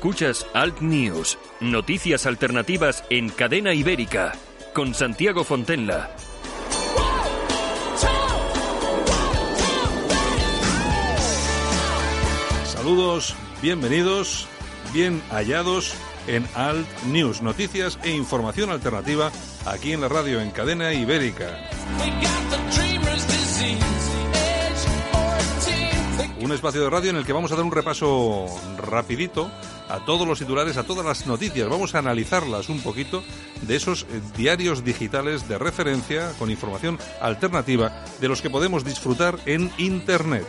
Escuchas Alt News, noticias alternativas en cadena ibérica, con Santiago Fontenla. Saludos, bienvenidos, bien hallados en Alt News, noticias e información alternativa aquí en la radio en cadena ibérica. Un espacio de radio en el que vamos a dar un repaso rapidito a todos los titulares, a todas las noticias. Vamos a analizarlas un poquito de esos eh, diarios digitales de referencia con información alternativa de los que podemos disfrutar en Internet.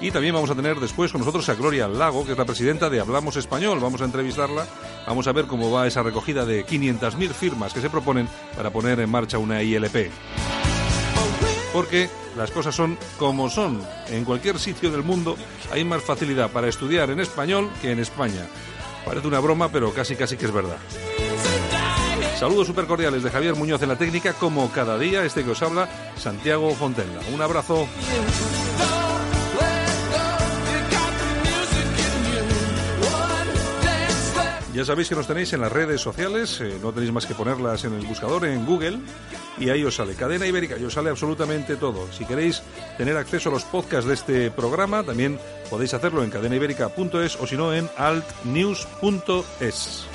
Y también vamos a tener después con nosotros a Gloria Lago, que es la presidenta de Hablamos Español. Vamos a entrevistarla, vamos a ver cómo va esa recogida de 500.000 firmas que se proponen para poner en marcha una ILP porque las cosas son como son. En cualquier sitio del mundo hay más facilidad para estudiar en español que en España. Parece una broma, pero casi casi que es verdad. Saludos super cordiales de Javier Muñoz en la técnica, como cada día, este que os habla, Santiago Fontenla. Un abrazo. Ya sabéis que nos tenéis en las redes sociales, eh, no tenéis más que ponerlas en el buscador en Google y ahí os sale Cadena Ibérica y os sale absolutamente todo. Si queréis tener acceso a los podcasts de este programa, también podéis hacerlo en cadenaibérica.es o si no en altnews.es.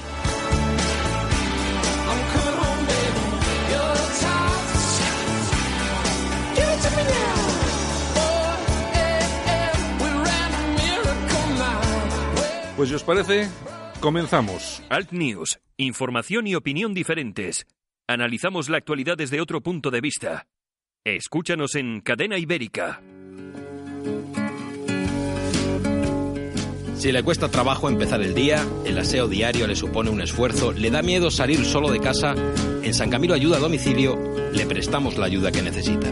Pues si os parece, comenzamos. Alt News, información y opinión diferentes. Analizamos la actualidad desde otro punto de vista. Escúchanos en Cadena Ibérica. Si le cuesta trabajo empezar el día, el aseo diario le supone un esfuerzo, le da miedo salir solo de casa, en San Camilo Ayuda a Domicilio le prestamos la ayuda que necesita.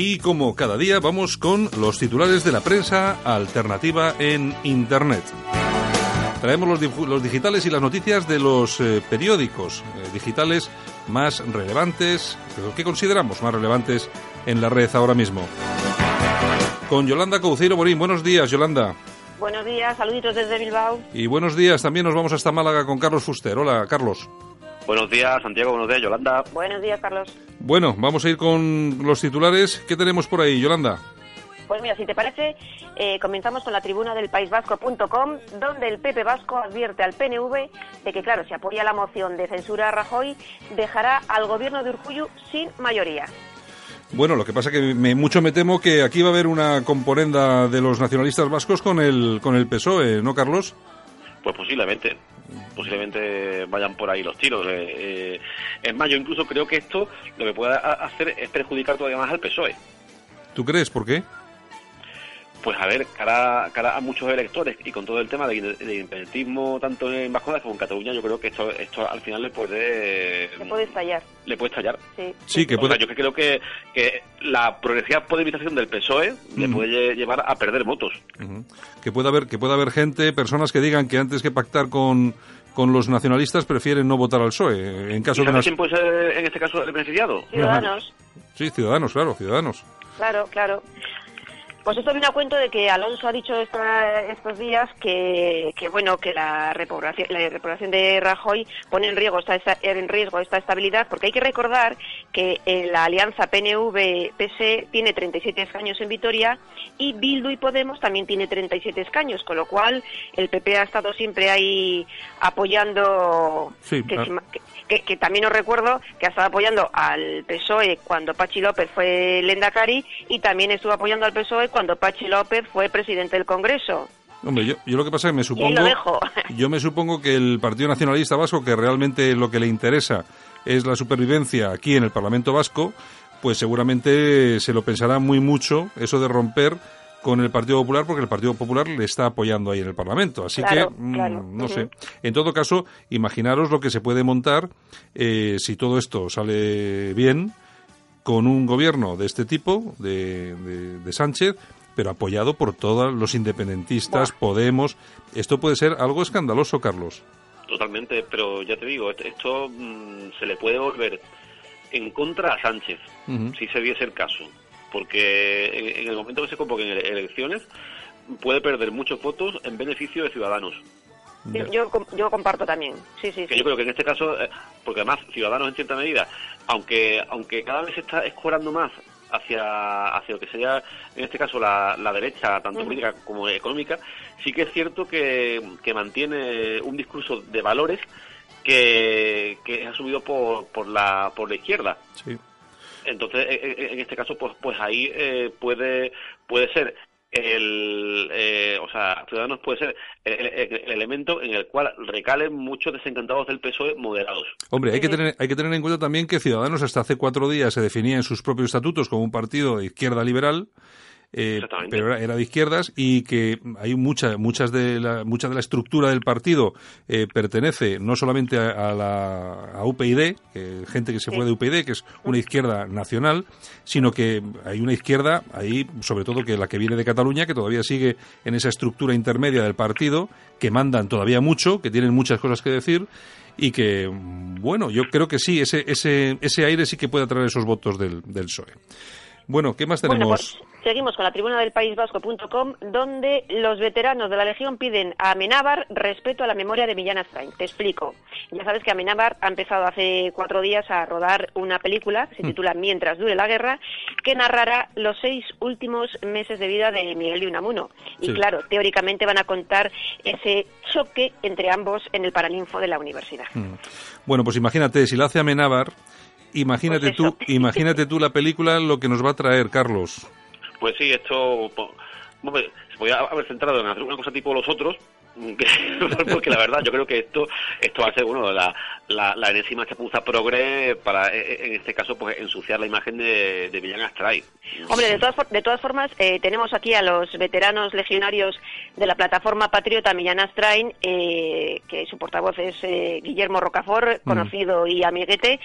Y como cada día vamos con los titulares de la prensa alternativa en Internet. Traemos los, los digitales y las noticias de los eh, periódicos eh, digitales más relevantes, que consideramos más relevantes en la red ahora mismo. Con Yolanda Couceiro Morín. Buenos días, Yolanda. Buenos días, saluditos desde Bilbao. Y buenos días, también nos vamos hasta Málaga con Carlos Fuster. Hola, Carlos. Buenos días, Santiago. Buenos días, Yolanda. Buenos días, Carlos. Bueno, vamos a ir con los titulares. ¿Qué tenemos por ahí, Yolanda? Pues mira, si te parece, eh, comenzamos con la tribuna del paisvasco.com, donde el PP Vasco advierte al PNV de que, claro, si apoya la moción de censura a Rajoy, dejará al gobierno de Urkullu sin mayoría. Bueno, lo que pasa que me, mucho me temo que aquí va a haber una componenda de los nacionalistas vascos con el, con el PSOE, ¿no, Carlos? Pues posiblemente, posiblemente vayan por ahí los tiros. Eh, eh, es más, yo incluso creo que esto lo que puede hacer es perjudicar todavía más al PSOE. ¿Tú crees? ¿Por qué? Pues a ver, cara, cara a muchos electores y con todo el tema de, independentismo tanto en Vasconia como en Cataluña, yo creo que esto, esto al final le puede... Le puede estallar. Le puede estallar. Sí, Sí, que O puede... sea, yo creo que, que la progresiva podemización del PSOE le Mm. puede lle- llevar a perder votos. Que puede haber que puede haber gente, personas que digan que antes que pactar con, con los nacionalistas prefieren no votar al PSOE. En caso ¿Y de quién puede ser en este caso el beneficiado? Ciudadanos, Sí, ciudadanos, claro, ciudadanos. claro, claro. Pues esto viene a cuento de que Alonso ha dicho esta- estos días que, que, bueno que la reprobación, la reprobación de Rajoy pone en riesgo esta, esta- en riesgo esta estabilidad porque hay que recordar que eh, la alianza PNV-PS tiene 37 escaños en Vitoria y Bildu y Podemos también tiene 37 escaños con lo cual el PP ha estado siempre ahí apoyando Sí, que, ah. que- que, que también os recuerdo que ha estado apoyando al PSOE cuando Pachi López fue Lendakari y también estuvo apoyando al PSOE cuando Pachi López fue presidente del Congreso. Hombre, yo, yo lo que pasa es que me supongo... Yo me supongo que el Partido Nacionalista Vasco, que realmente lo que le interesa es la supervivencia aquí en el Parlamento Vasco, pues seguramente se lo pensará muy mucho eso de romper con el Partido Popular porque el Partido Popular le está apoyando ahí en el Parlamento. Así que, mm, no sé. En todo caso, imaginaros lo que se puede montar eh, si todo esto sale bien con un gobierno de este tipo, de, de, Sánchez, pero apoyado por todos los independentistas, Podemos. Esto puede ser algo escandaloso, Carlos. Totalmente, pero ya te digo, esto mm, se le puede volver en contra a Sánchez, si se diese el caso porque en, el momento que se convoquen elecciones puede perder muchos votos en beneficio de Ciudadanos. Yo, yo, comparto también, sí, sí. Que Yo creo que en este caso, eh, porque además Ciudadanos en cierta medida, aunque aunque cada vez se está escorando más hacia, hacia lo que sería, en este caso, la, la derecha, tanto política como económica, sí que es cierto que, que mantiene un discurso de valores que, que es asumido por, por, la, por la izquierda. Sí. Entonces, e, e, en este caso, pues, pues ahí eh, puede, puede ser el, eh, o sea, Ciudadanos puede ser el, elemento en el cual recalen muchos desencantados del PSOE moderados. Hombre, hay que tener, hay que tener en cuenta también que Ciudadanos hasta hace cuatro días se definía en sus propios estatutos como un partido de izquierda liberal eh, pero era, de izquierdas y que hay mucha, muchas de la, mucha de la estructura del partido eh, pertenece no solamente a, la a UPyD, gente que se fue de UPyD, que es una izquierda nacional, sino que hay una izquierda ahí, sobre todo que la que viene de Cataluña, que todavía sigue en esa estructura intermedia del partido, que mandan todavía mucho, que tienen muchas cosas que decir y que, bueno, yo creo que sí, ese, ese, ese aire sí que puede atraer esos votos del, del PSOE. Bueno, ¿qué más tenemos? Pues, seguimos con la tribuna del País Vasco.com, donde los veteranos de la Legión piden a Amenábar respeto a la memoria de Millán Astrain. Te explico. Ya sabes que Amenábar ha empezado hace cuatro días a rodar una película, se mm. titula Mientras dure la guerra, que narrará los seis últimos meses de vida de Miguel de Unamuno. Y claro, teóricamente van a contar ese choque entre ambos en el Paraninfo de la universidad. Mm. Bueno, pues imagínate, si lo hace Amenábar Imagínate pues tú, imagínate tú la película lo que nos va a traer, Carlos. Pues sí, esto se podía haber centrado en hacer una cosa tipo los otros, porque la verdad yo creo que esto esto ser bueno la, la, la enésima chapuza progre para e, e, en este caso pues ensuciar la imagen de, de Millán Astray hombre de todas de todas formas eh, tenemos aquí a los veteranos legionarios de la plataforma patriota Millán Astray eh, que su portavoz es eh, Guillermo Rocafort mm. conocido y amiguete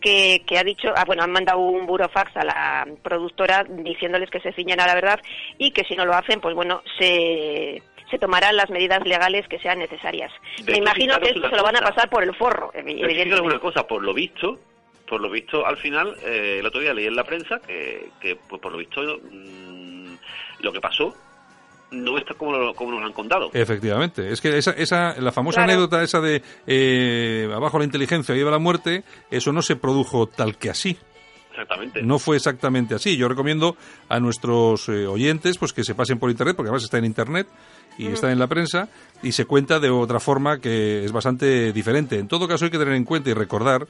que, que ha dicho ah, bueno han mandado un burofax a la productora diciéndoles que se ciñan a la verdad y que si no lo hacen pues bueno se se tomarán las medidas legales que sean necesarias. Me imagino que esto se lo van a pasar por el forro, evidentemente. alguna cosa, por lo visto, por lo visto, al final, eh, el otro día leí en la prensa que, que pues, por lo visto, mm, lo que pasó no está como, lo, como nos han contado. Efectivamente, es que esa, esa la famosa anécdota esa de eh, abajo la inteligencia, arriba la muerte, eso no se produjo tal que así. Exactamente. No fue exactamente así. Yo recomiendo a nuestros eh, oyentes pues que se pasen por internet, porque además está en internet, y está en la prensa y se cuenta de otra forma que es bastante diferente. En todo caso hay que tener en cuenta y recordar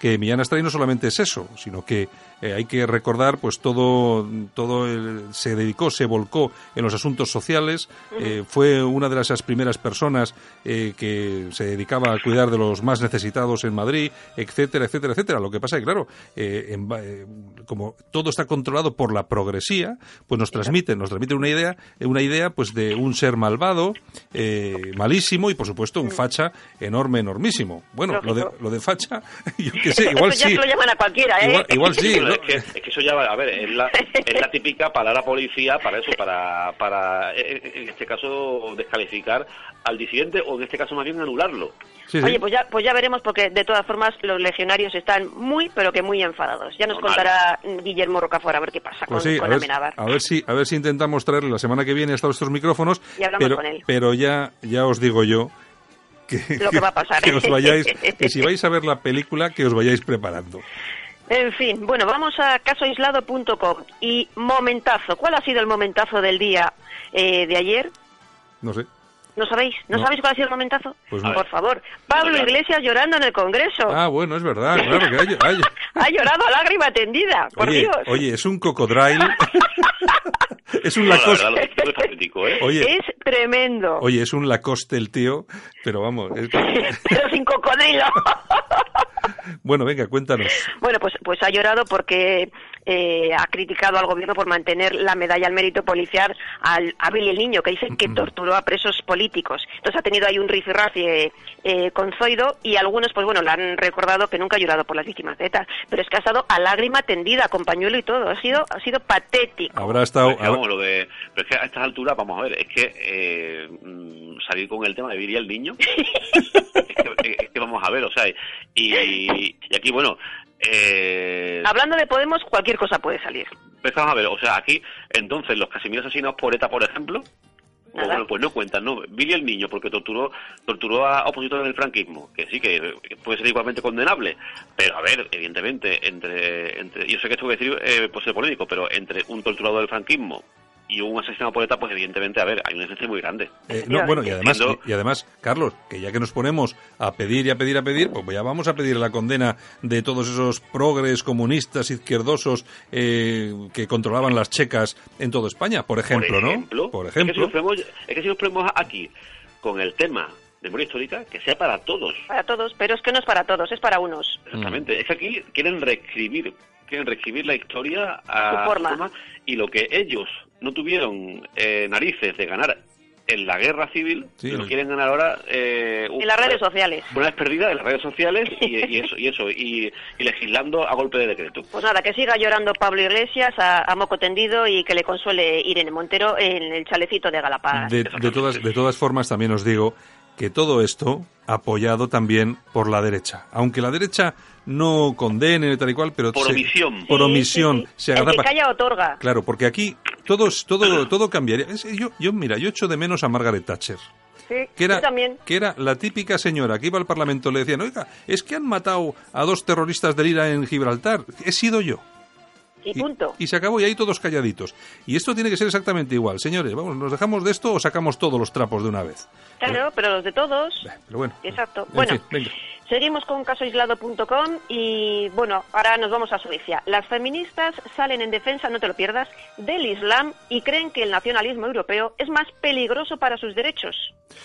que Millán Astray no solamente es eso, sino que eh, hay que recordar pues todo todo se dedicó se volcó en los asuntos sociales. Eh, fue una de esas primeras personas eh, que se dedicaba a cuidar de los más necesitados en Madrid etcétera etcétera etcétera. Lo que pasa es que claro como todo está controlado por la progresía pues nos transmiten nos transmiten una idea una idea pues de un ser malvado malísimo y por supuesto un facha enorme enormísimo. Bueno lo de lo de facha yo que sé igual sí. ya lo llaman a cualquiera ¿eh? igual sí es, que, es, que, eso ya, a ver, es la, es la típica palabra policía para eso, para, para en este caso descalificar al disidente o en este caso más bien anularlo. Oye, pues ya, pues ya veremos porque de todas formas los legionarios están muy, pero que muy enfadados. Ya nos contará Guillermo Rocafort a ver qué pasa pues con, a, ver, a ver si, a ver si intentamos traerle la semana que viene hasta estos micrófonos. pero, pero ya, ya os digo yo que, lo que va a pasar. que os vayáis, que si vais a ver la película, que os vayáis preparando. En fin, bueno, vamos a casoaislado.com y momentazo. ¿Cuál ha sido el momentazo del día eh, de ayer? No sé. ¿No sabéis? ¿No, sabéis cuál ha sido el momentazo? Pues Por favor. Pablo Iglesias llorando en el Congreso. Ah, bueno, es verdad, claro que hay, ha llorado a lágrima tendida, por oye, Dios. Oye, es un cocodrilo. es un Lacoste. ¿eh? Oye, es tremendo. Oye, es un Lacoste el tío, pero vamos. pero sin cocodrilo. Bueno, venga, cuéntanos. Bueno, pues, pues ha llorado porque eh, ha criticado al gobierno por mantener la medalla al mérito policial al, a Billy el Niño, que dice que torturó a presos políticos. Entonces ha tenido ahí un rifirrafe eh, con Zoido y algunos, pues bueno, le han recordado que nunca ha llorado por las víctimas de ETA, pero es que ha estado a lágrima tendida, con pañuelo y todo. Ha sido, ha sido patético. Habrá estado... Pues, vamos, lo de, pero es que a estas alturas, vamos a ver, es que eh, mm, salir con el tema de Billy el Niño, es, que, es que vamos a ver, o sea, y, y aquí, bueno, eh, Hablando de Podemos, cualquier cosa puede salir. Empezamos a ver, o sea, aquí, entonces, los Casimiros asesinados por ETA, por ejemplo, pues, bueno, pues no cuentan, ¿no? Billy el niño, porque torturó, torturó a opositores del franquismo, que sí, que puede ser igualmente condenable, pero a ver, evidentemente, entre, entre yo sé que esto voy a decir eh, puede ser político, pero entre un torturador del franquismo y un asesinado por ETA, pues evidentemente, a ver, hay una diferencia muy grande. Eh, no, bueno, y además, y, y, además, Carlos, que ya que nos ponemos a pedir y a pedir a pedir, pues ya vamos a pedir la condena de todos esos progres comunistas izquierdosos eh, que controlaban las checas en toda España, por ejemplo, por ejemplo ¿no? Por ejemplo. Es que, si nos ponemos, es que si nos ponemos aquí con el tema de memoria histórica, que sea para todos. Para todos, pero es que no es para todos, es para unos. Exactamente. Mm. Es que aquí quieren reescribir, quieren reescribir la historia a su forma. forma y lo que ellos no tuvieron eh, narices de ganar en la guerra civil, Sí, lo quieren ganar ahora eh, En las redes sociales. Una vez perdida en las redes sociales y, y eso, y eso, y, y legislando a golpe de decreto. Pues nada, que siga llorando Pablo Iglesias a, a moco tendido y que le consuele Irene Montero en el chalecito de Galapagar. De, de todas, de todas formas, también os digo que todo esto apoyado también por la derecha. Aunque la derecha no condene tal y cual, pero Por se- omisión. por Sí, omisión sí, sí. se El que calla otorga. Claro, porque aquí todo, es- todo, todo cambiaría. Es- yo, yo, mira, yo echo de menos a Margaret Thatcher. Sí, Que era, también. que era la típica señora que iba al Parlamento y le decían, oiga, es que han matado a dos terroristas del IRA en Gibraltar. He sido yo. Y punto. Y, se acabó y ahí todos calladitos. Y esto tiene que ser exactamente igual. Señores, vamos, ¿nos dejamos de esto o sacamos todos los trapos de una vez? Claro, pero los de todos. Pero bueno. Exacto. En Bueno, fin, venga. Seguimos con casoaislado.com y bueno, ahora nos vamos a Suecia. Las feministas salen en defensa, no te lo pierdas, del Islam y creen que el nacionalismo europeo es más peligroso para sus derechos.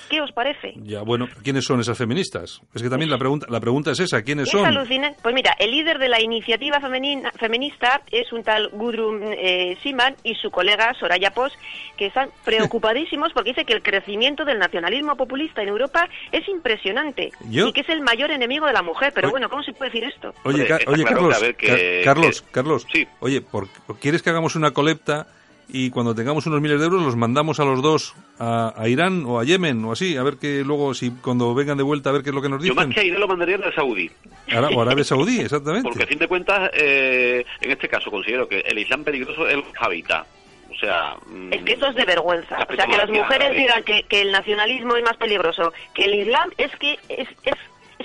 ¿Qué os parece? Ya, bueno, ¿quiénes son esas feministas? Es que también la pregunta, la pregunta es esa, ¿quiénes Es son? alucinante. Pues mira, el líder de la iniciativa femenina- feminista es un tal Gudrun eh, Siman y su colega Soraya Post, que están preocupadísimos porque dice que el crecimiento del nacionalismo populista en Europa es impresionante Yo- y que es el mayor enemigo de la mujer. Pero Oye- bueno, ¿cómo se puede decir esto? Oye, Ca- oye claro Carlos, que a ver que- Ca- Carlos, que- Carlos, sí. oye, ¿por- ¿quieres que hagamos una colecta y cuando tengamos unos miles de euros los mandamos a los dos a, a Irán o a Yemen o así, a ver que luego, si cuando vengan de vuelta, a ver qué es lo que nos Yo más dicen? que a Irán lo mandaría a Saudí, Ara- o Arabia Saudí, exactamente. porque a fin de cuentas, eh, en este caso considero que el Islam peligroso es el hábitat. O sea... mm, Es que eso es de vergüenza. O sea, que las mujeres digan que, que el nacionalismo es más peligroso que el Islam es que es, es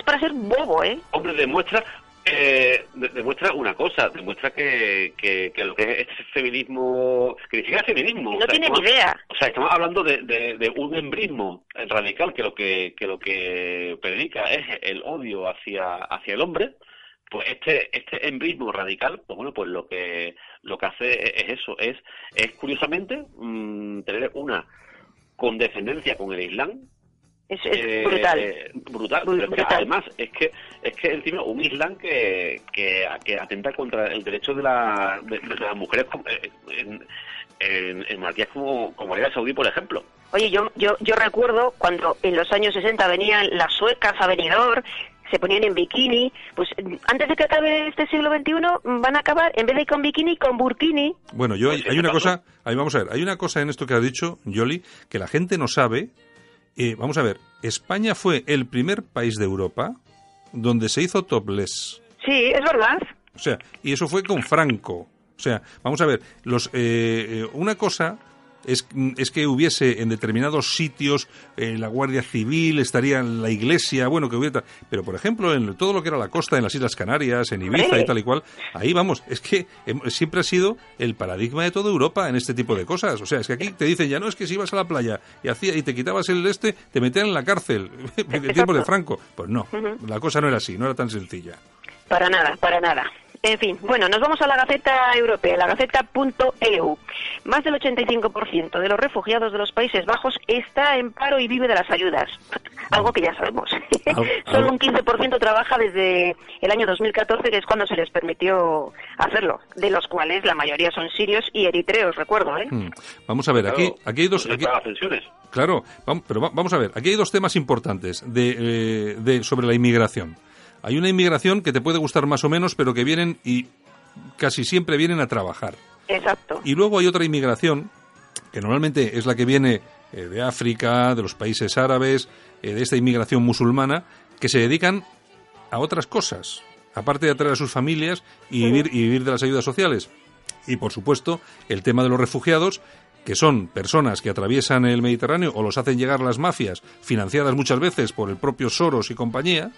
para ser bobo, ¿eh? Hombre, demuestra eh, de- demuestra una cosa, demuestra que, que, que lo que es este feminismo, que ni siquiera es feminismo. Y o no sea, tiene estamos- ni idea. O sea, estamos hablando de, de, de un embrismo radical que lo que, que lo que predica es el odio hacia, hacia el hombre. Pues este, este embrismo radical, pues bueno, pues lo que, lo que hace es, es eso, es, es curiosamente mm, tener una condescendencia con el Islam, Es, es eh, brutal. brutal, Bru- pero es que brutal. además es que es que encima un Islam que, que, que atenta contra el derecho de, la, de, de las mujeres eh, en, en, en monarquías como, como Arabia Saudí, por ejemplo. Oye, yo, yo, yo recuerdo cuando en los años 60 venían las suecas a Benidorm, se ponían en bikini, pues antes de que acabe este siglo XXI van a acabar, en vez de con bikini, con burkini. Bueno, yo Pues hay, hay ¿qué una cosa, ahí vamos a ver, hay una cosa en esto que has dicho, Yoli, que la gente no sabe. Eh, vamos a ver, España fue el primer país de Europa donde se hizo topless. Sí, es verdad. O sea, y eso fue con Franco. O sea, vamos a ver, los, eh, eh, una cosa es, es que hubiese en determinados sitios eh, la Guardia Civil, estaría en la iglesia, bueno, que hubiera... Pero, por ejemplo, en todo lo que era la costa, en las Islas Canarias, en Ibiza y tal y cual, ahí vamos, es que em, siempre ha sido el paradigma de toda Europa en este tipo de cosas. O sea, es que aquí te dicen, ya no es que si ibas a la playa y, hacía, y te quitabas el este, te metían en la cárcel, en tiempo de Franco. Pues no, la cosa no era así, no era tan sencilla. Para nada, para nada. En fin, bueno, nos vamos a la Gaceta Europea, la Gaceta.eu. Más del 85% de los refugiados de los Países Bajos está en paro y vive de las ayudas. Algo que ya sabemos. Solo un 15% trabaja desde el año 2014, que es cuando se les permitió hacerlo, de los cuales la mayoría son sirios y eritreos, recuerdo. ¿eh? Hmm. Vamos a ver, aquí, aquí hay dos... Aquí... Claro, pero vamos a ver, aquí hay dos temas importantes de, eh, de, sobre la inmigración. Hay una inmigración que te puede gustar más o menos, pero que vienen y casi siempre vienen a trabajar. Exacto. Y luego hay otra inmigración, que normalmente es la que viene eh, de África, de los países árabes, eh, de esta inmigración musulmana, que se dedican a otras cosas, aparte de atraer a sus familias y, vivir, y vivir de las ayudas sociales. Y, por supuesto, el tema de los refugiados, que son personas que atraviesan el Mediterráneo o los hacen llegar las mafias, financiadas muchas veces por el propio Soros y compañía,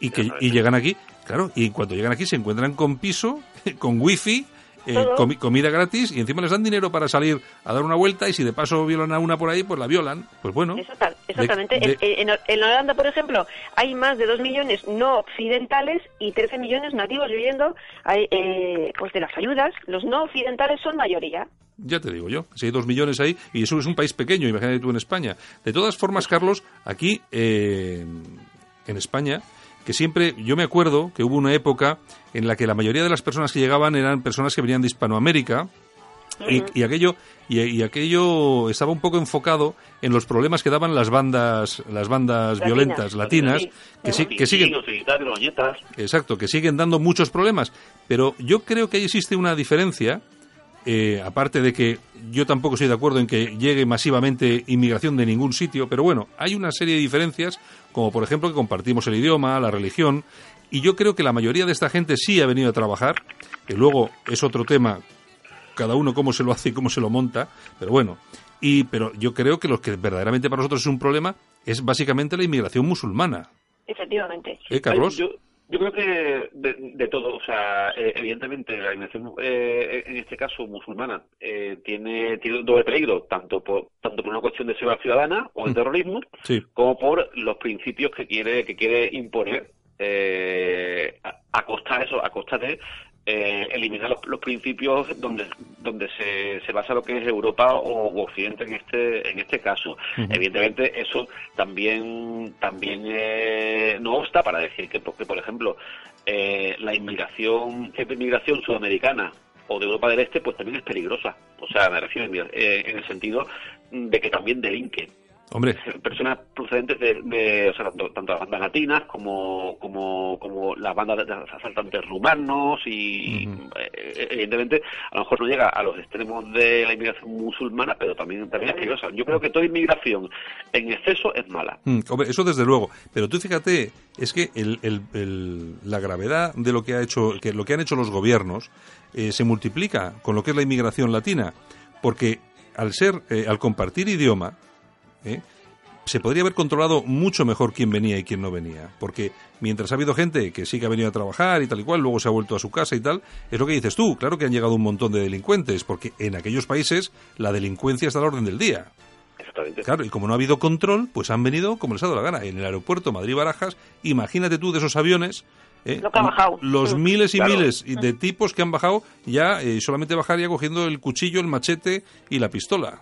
y que y llegan aquí, claro, y cuando llegan aquí se encuentran con piso, con wifi, eh, comida gratis y encima les dan dinero para salir a dar una vuelta y si de paso violan a una por ahí, pues la violan. Pues bueno. exactamente. En, Holanda, por ejemplo, hay más de 2 millones no occidentales y 13 millones nativos viviendo eh, pues de las ayudas. Los no occidentales son mayoría. Ya te digo yo, si hay dos millones ahí, y eso es un país pequeño, imagínate tú en España. De todas formas, Carlos, aquí eh, en España, que siempre, yo me acuerdo que hubo una época en la que la mayoría de las personas que llegaban eran personas que venían de Hispanoamérica, y, aquello y, aquello estaba un poco enfocado en los problemas que daban las bandas las bandas violentas latinas que, sí, que siguen exacto que siguen dando muchos problemas. Pero yo creo que ahí existe una diferencia eh, aparte de que yo tampoco estoy de acuerdo en que llegue masivamente inmigración de ningún sitio, pero bueno, hay una serie de diferencias, como por ejemplo que compartimos el idioma, la religión, y yo creo que la mayoría de esta gente sí ha venido a trabajar, que luego es otro tema, cada uno cómo se lo hace y cómo se lo monta, pero bueno, y pero yo creo que lo que verdaderamente para nosotros es un problema es básicamente la inmigración musulmana. Efectivamente. ¿Eh, Carlos? Yo creo que de, todo, o sea, eh, evidentemente la inmigración eh, en este caso musulmana eh, tiene tiene un doble peligro, tanto por tanto por una cuestión de seguridad ciudadana o de mm. terrorismo, como por los principios que quiere que quiere imponer a, a, costa eso, a costa de eh, eliminar los, principios donde donde se, se, basa lo que es Europa o, Occidente en este en este caso. Evidentemente eso también también eh, no obsta para decir que, porque, por ejemplo eh, la inmigración inmigración sudamericana o de Europa del Este pues también es peligrosa. O sea, me refiero en el sentido de que también delinque. Hombre. Personas procedentes de, o sea, tanto, las bandas latinas como, como, como las bandas de asaltantes rumanos y, eh, evidentemente, a lo mejor no llega a los extremos de la inmigración musulmana, pero también, también es peligrosa. Yo creo que toda inmigración en exceso es mala. Mm, hombre, eso desde luego. Pero tú fíjate, es que el, el, la gravedad de lo que, ha hecho, que lo que han hecho los gobiernos eh, se multiplica con lo que es la inmigración latina. Porque al ser, eh, al compartir idioma, ¿eh? se podría haber controlado mucho mejor quién venía y quién no venía. Porque mientras ha habido gente que sí que ha venido a trabajar y tal y cual, luego se ha vuelto a su casa y tal, es lo que dices tú. Claro que han llegado un montón de delincuentes, porque en aquellos países la delincuencia está a la orden del día. Claro, y como no ha habido control, pues han venido como les ha dado la gana. En el aeropuerto Madrid-Barajas, imagínate tú de esos aviones. ¿eh? Lo que ha bajado. Los miles y miles de tipos que han bajado, ya eh, solamente bajaría cogiendo el cuchillo, el machete y la pistola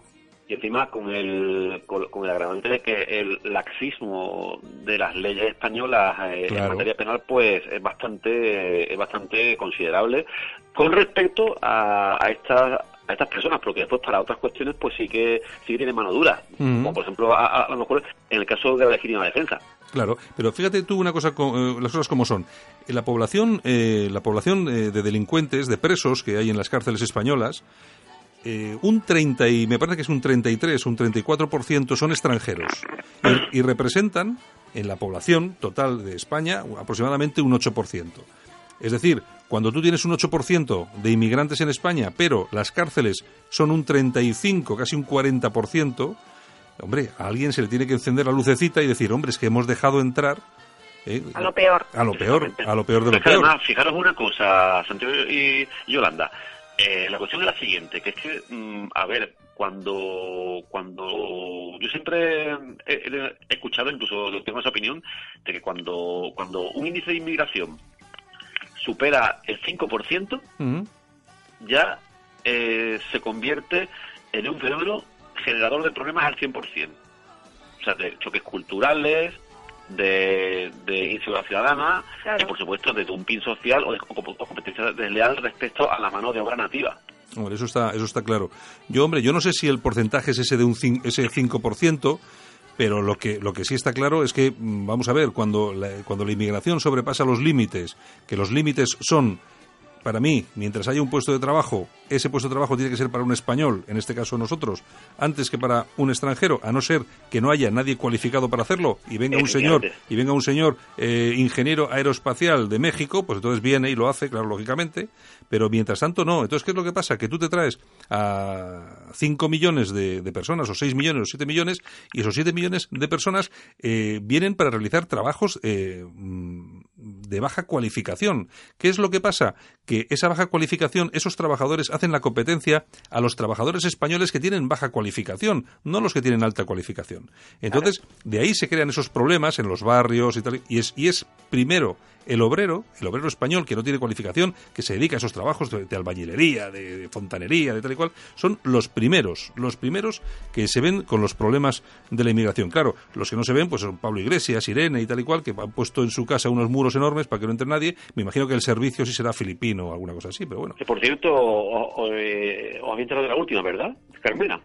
y encima con el, con, el agravante de que el laxismo de las leyes españolas eh, en materia penal pues es bastante es bastante considerable con respecto a, a estas a estas personas, porque después para otras cuestiones pues sí que sí que tiene mano dura, como por ejemplo a, lo mejor en el caso de la legítima defensa. Claro, pero fíjate tú una cosa, eh, las cosas como son. La población, eh, la población de delincuentes, de presos que hay en las cárceles españolas, eh, un 30 y me parece que es un 33, un 34% son extranjeros y, representan en la población total de España aproximadamente un 8%. Es decir, cuando tú tienes un 8% de inmigrantes en España, pero las cárceles son un 35, casi un 40%, hombre, a alguien se le tiene que encender la lucecita y decir, hombre, es que hemos dejado entrar eh, a lo peor. A lo peor, a lo peor de lo peor. Además, fijaros una cosa, Santiago y Yolanda. Eh, la cuestión es la siguiente, que es que, mm, a ver, cuando cuando yo siempre he, escuchado, incluso tengo esa opinión, de que cuando, cuando un índice de inmigración supera el 5%, Ujú. ya eh, se convierte en un fenómeno generador de problemas al 100%. O sea, de choques culturales, de, de inseguridad ciudadana Claro. y, por supuesto, de dumping social o de o- competencia desleal respecto a la mano de obra nativa. Hombre, eso está, eso está claro. Yo, hombre, yo no sé si el porcentaje es ese de un cin- ese 5%, pero lo que, lo que sí está claro es que, mm, vamos a ver, cuando la, cuando la inmigración sobrepasa los límites, que los límites son, para mí, mientras haya un puesto de trabajo, ese puesto de trabajo tiene que ser para un español, en este caso nosotros, antes que para un extranjero, a no ser que no haya nadie cualificado para hacerlo y venga un señor y venga un señor eh, ingeniero aeroespacial de México, pues entonces viene y lo hace, claro, lógicamente, pero mientras tanto no. Entonces, ¿qué es lo que pasa? Que tú te traes a 5 millones de, de personas, o 6 millones, o 7 millones, y esos 7 millones de personas eh, vienen para realizar trabajos eh, de baja cualificación. ¿Qué es lo que pasa? Que esa baja cualificación, esos trabajadores hacen la competencia a los trabajadores españoles que tienen baja cualificación, no los que tienen alta cualificación. Entonces, de ahí se crean esos problemas en los barrios y tal, y es, y es primero el obrero, el obrero español que no tiene cualificación, que se dedica a esos trabajos de, albañilería, de, fontanería, de tal y cual, son los primeros, los primeros que se ven con los problemas de la inmigración. Claro, los que no se ven, pues son Pablo Iglesias, Irene y tal y cual, que han puesto en su casa unos muros enormes para que no entre nadie. Me imagino que el servicio sí será filipino o alguna cosa así, pero bueno. Por cierto, o- o, eh, de la última, ¿verdad? Carmena.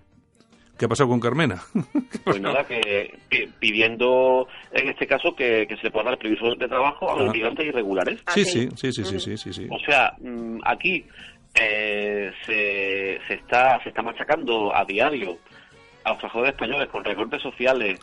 ¿Qué ha pasado con Carmena? Pues nada, que pi- pidiendo en este caso que, que se le pueda dar permiso de trabajo a los inmigrantes irregulares. Ah, sí, sí. sí, sí, sí, sí, sí. O sea, mm, aquí eh, se, se está se está machacando a diario a los trabajadores españoles con recortes sociales,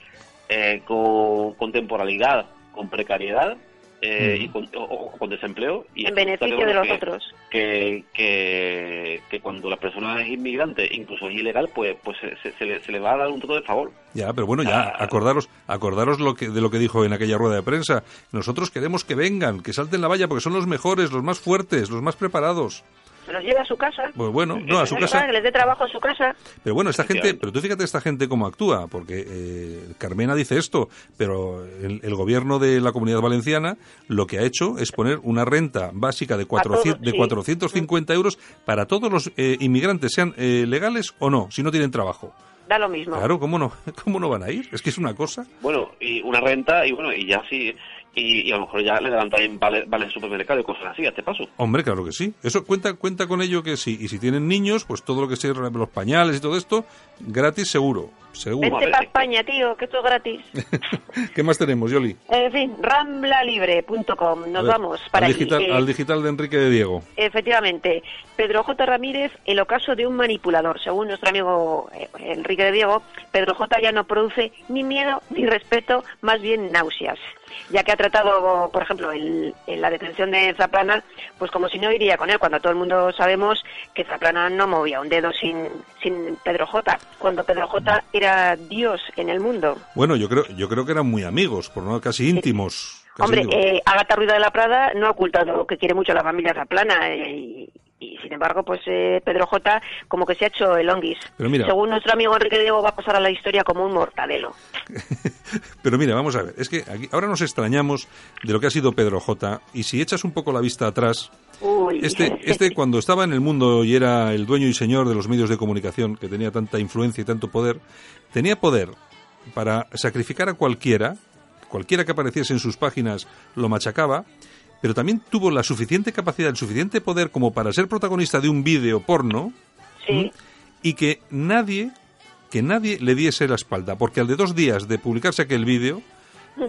eh, con, con temporalidad, con precariedad eh, y con, o- o con desempleo. Y En beneficio de los que- otros. Que, que, que cuando la persona es inmigrante, incluso es ilegal, pues pues se, se- se le, se le va a dar un trato de favor. Ya, pero bueno, ya, Ah. acordaros, acordaros lo que, de lo que dijo en aquella rueda de prensa. Nosotros queremos que vengan, que salten la valla, porque son los mejores, los más fuertes, los más preparados. Se los lleva a su casa. Pues bueno, no, a su casa. Que les dé trabajo a su casa. Pero bueno, esta gente, pero tú fíjate esta gente cómo actúa, porque eh, Carmena dice esto, pero el, el gobierno de la Comunidad Valenciana lo que ha hecho es poner una renta básica de, 400, todos, de sí. 450 euros para todos los eh, inmigrantes, sean eh, legales o no, si no tienen trabajo. Da lo mismo. Claro, ¿cómo no, ¿cómo no van a ir? Es que es una cosa. Bueno, y una renta, y bueno, y ya sí, y, y a lo mejor ya le dan también vale, vale el supermercado y cosas así a este paso. Hombre, claro que sí. Eso cuenta, cuenta con ello que sí. Y si tienen niños, pues todo lo que sea los pañales y todo esto, gratis seguro. Seguro. Vente para España, tío, que esto es gratis. ¿Qué más tenemos, Yoli? En fin, ramblalibre.com. Nos ver, vamos para al digital, Eh, al digital de Enrique de Diego. Efectivamente, Pedro J. Ramírez, el ocaso de un manipulador. Según nuestro amigo eh, Enrique de Diego, Pedro J. ya no produce ni miedo ni respeto, más bien náuseas. Ya que ha tratado, por ejemplo, el- en la detención de Zaplana, pues como si no iría con él, cuando todo el mundo sabemos que Zaplana no movía un dedo sin, sin Pedro J. Cuando Pedro J. era Dios en el mundo. Bueno, yo creo, yo creo que eran muy amigos, por no casi íntimos. casi Hombre, eh, Agatha Ruiz de la Prada no ha ocultado que quiere mucho a la familia Zaplana eh, y, y, sin embargo, pues eh, Pedro J. como que se ha hecho el onguis. Pero mira- Según nuestro amigo Enrique Diego va a pasar a la historia como un mortadelo. Pero mira, vamos a ver. Es que aquí, ahora nos extrañamos de lo que ha sido Pedro J. Y si echas un poco la vista atrás, Uy. Este, este cuando estaba en el mundo y era el dueño y señor de los medios de comunicación, que tenía tanta influencia y tanto poder, tenía poder para sacrificar a cualquiera, cualquiera que apareciese en sus páginas lo machacaba, pero también tuvo la suficiente capacidad, el suficiente poder como para ser protagonista de un vídeo porno sí. y que nadie, que nadie le diese la espalda, porque al de dos días de publicarse aquel vídeo,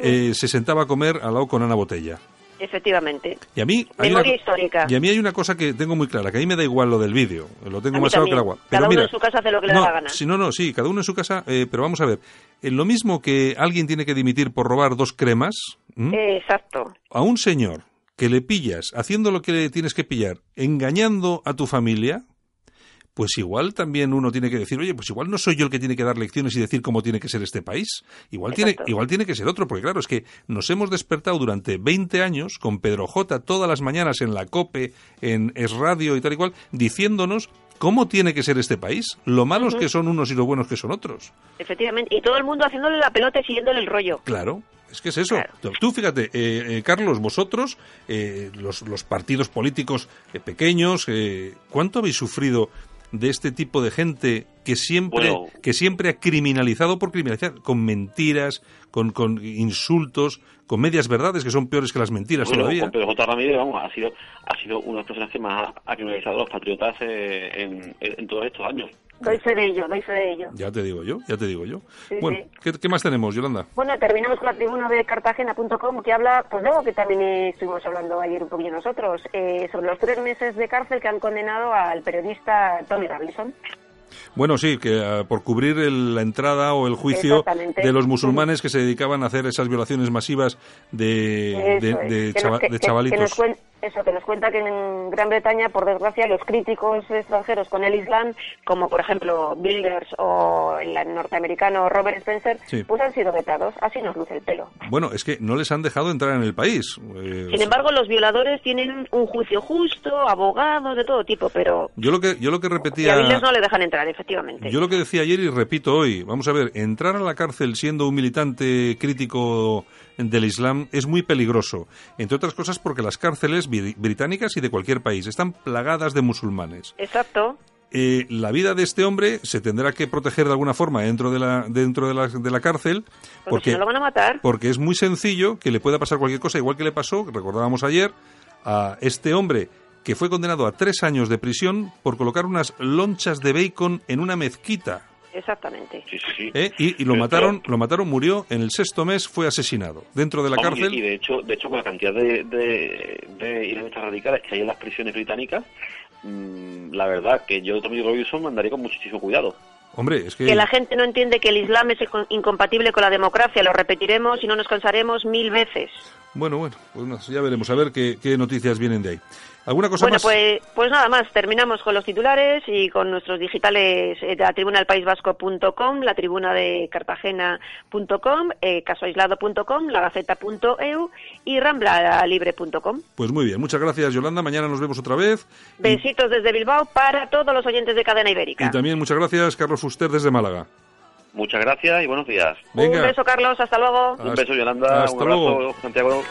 eh, se sentaba a comer al lado con Ana Botella. Efectivamente. Y a mí Memoria una, histórica. y a mí hay una cosa que tengo muy clara, que a mí me da igual lo del vídeo, lo tengo más claro que el agua. Cada uno en su casa hace lo que le no, da la gana. Sí, no, no, sí, cada uno en su casa, eh, pero vamos a ver, en lo mismo que alguien tiene que dimitir por robar dos cremas, ¿m? Eh, Exacto. a un señor que le pillas haciendo lo que le tienes que pillar, engañando a tu familia, pues igual también uno tiene que decir, oye, pues igual no soy yo el que tiene que dar lecciones y decir cómo tiene que ser este país. Igual tiene, igual tiene que ser otro, porque claro, es que nos hemos despertado durante 20 años con Pedro J todas las mañanas en la COPE, en Es Radio y tal y cual, diciéndonos cómo tiene que ser este país. Lo malos que son unos y lo buenos que son otros. Efectivamente, y todo el mundo haciéndole la pelota y siguiéndole el rollo. Claro. Es que es eso. Tú fíjate, eh, eh, Carlos, vosotros, eh, los, los, partidos políticos pequeños, ¿cuánto habéis sufrido de este tipo de gente que siempre, que siempre ha criminalizado por criminalizar, con mentiras, con, con insultos, con medias verdades que son peores que las mentiras todavía. Pero J. Ramírez, vamos, ha sido, ha sido una de las personas que más ha criminalizado a los patriotas en, en todos estos años. Doy fe de ello, doy fe de ello. Ya te digo yo, ya te digo yo. bueno, ¿qué, más tenemos, Yolanda? Bueno, terminamos con la tribuna de cartagena.com que habla, pues luego que también estuvimos hablando ayer un poquillo nosotros, eh, sobre los tres meses de cárcel que han condenado al periodista Tony Robinson. Bueno, sí, que uh, por cubrir el, la entrada o el juicio de los musulmanes que se dedicaban a hacer esas violaciones masivas de, de, de, chava, que, de chavalitos. Que, eso, que nos cuenta que en Gran Bretaña, por desgracia, los críticos extranjeros con el Islam, como por ejemplo Bilders o el norteamericano Robert Spencer, pues han sido vetados. Así nos luce el pelo. Bueno, es que no les han dejado entrar en el país. Eh, Sin embargo, los violadores tienen un juicio justo, abogados de todo tipo, pero... Yo lo que, yo lo que repetía... a Bilders no le dejan entrar, efectivamente. Yo lo que decía ayer y repito hoy, vamos a ver, entrar a la cárcel siendo un militante crítico del Islam es muy peligroso, entre otras cosas porque las cárceles británicas y de cualquier país están plagadas de musulmanes. Exacto. Eh, la vida de este hombre se tendrá que proteger de alguna forma dentro de la dentro de la, de la cárcel porque, lo van a matar. porque es muy sencillo que le pueda pasar cualquier cosa igual que le pasó recordábamos ayer a este hombre que fue condenado a tres años de prisión por colocar unas lonchas de bacon en una mezquita Exactamente. ¿Eh? Y, lo mataron, lo mataron, murió en el sexto mes, fue asesinado dentro de la cárcel. Y, de hecho, de hecho, con la cantidad de, de, de radicales que hay en las prisiones británicas, mm, la verdad que yo Tommy Robinson mandaría con muchísimo cuidado. Hombre, es que... que... la gente no entiende que el Islam es incompatible con la democracia. Lo repetiremos y no nos cansaremos mil veces. Bueno, bueno, pues ya veremos a ver qué, qué noticias vienen de ahí. ¿Alguna cosa bueno, Pues, pues nada más, terminamos con los titulares y con nuestros digitales de la tribuna del País Vasco.com, la tribuna de Cartagena.com, eh, casoaislado.com, lagaceta.eu y ramblalibre.com. Pues muy bien, muchas gracias Yolanda, mañana nos vemos otra vez. Besitos desde Bilbao para todos los oyentes de Cadena Ibérica. Y también muchas gracias Carlos Fuster desde Málaga. Muchas gracias y buenos días. Un beso Carlos, hasta luego. Un beso Yolanda, hasta un abrazo luego. Santiago.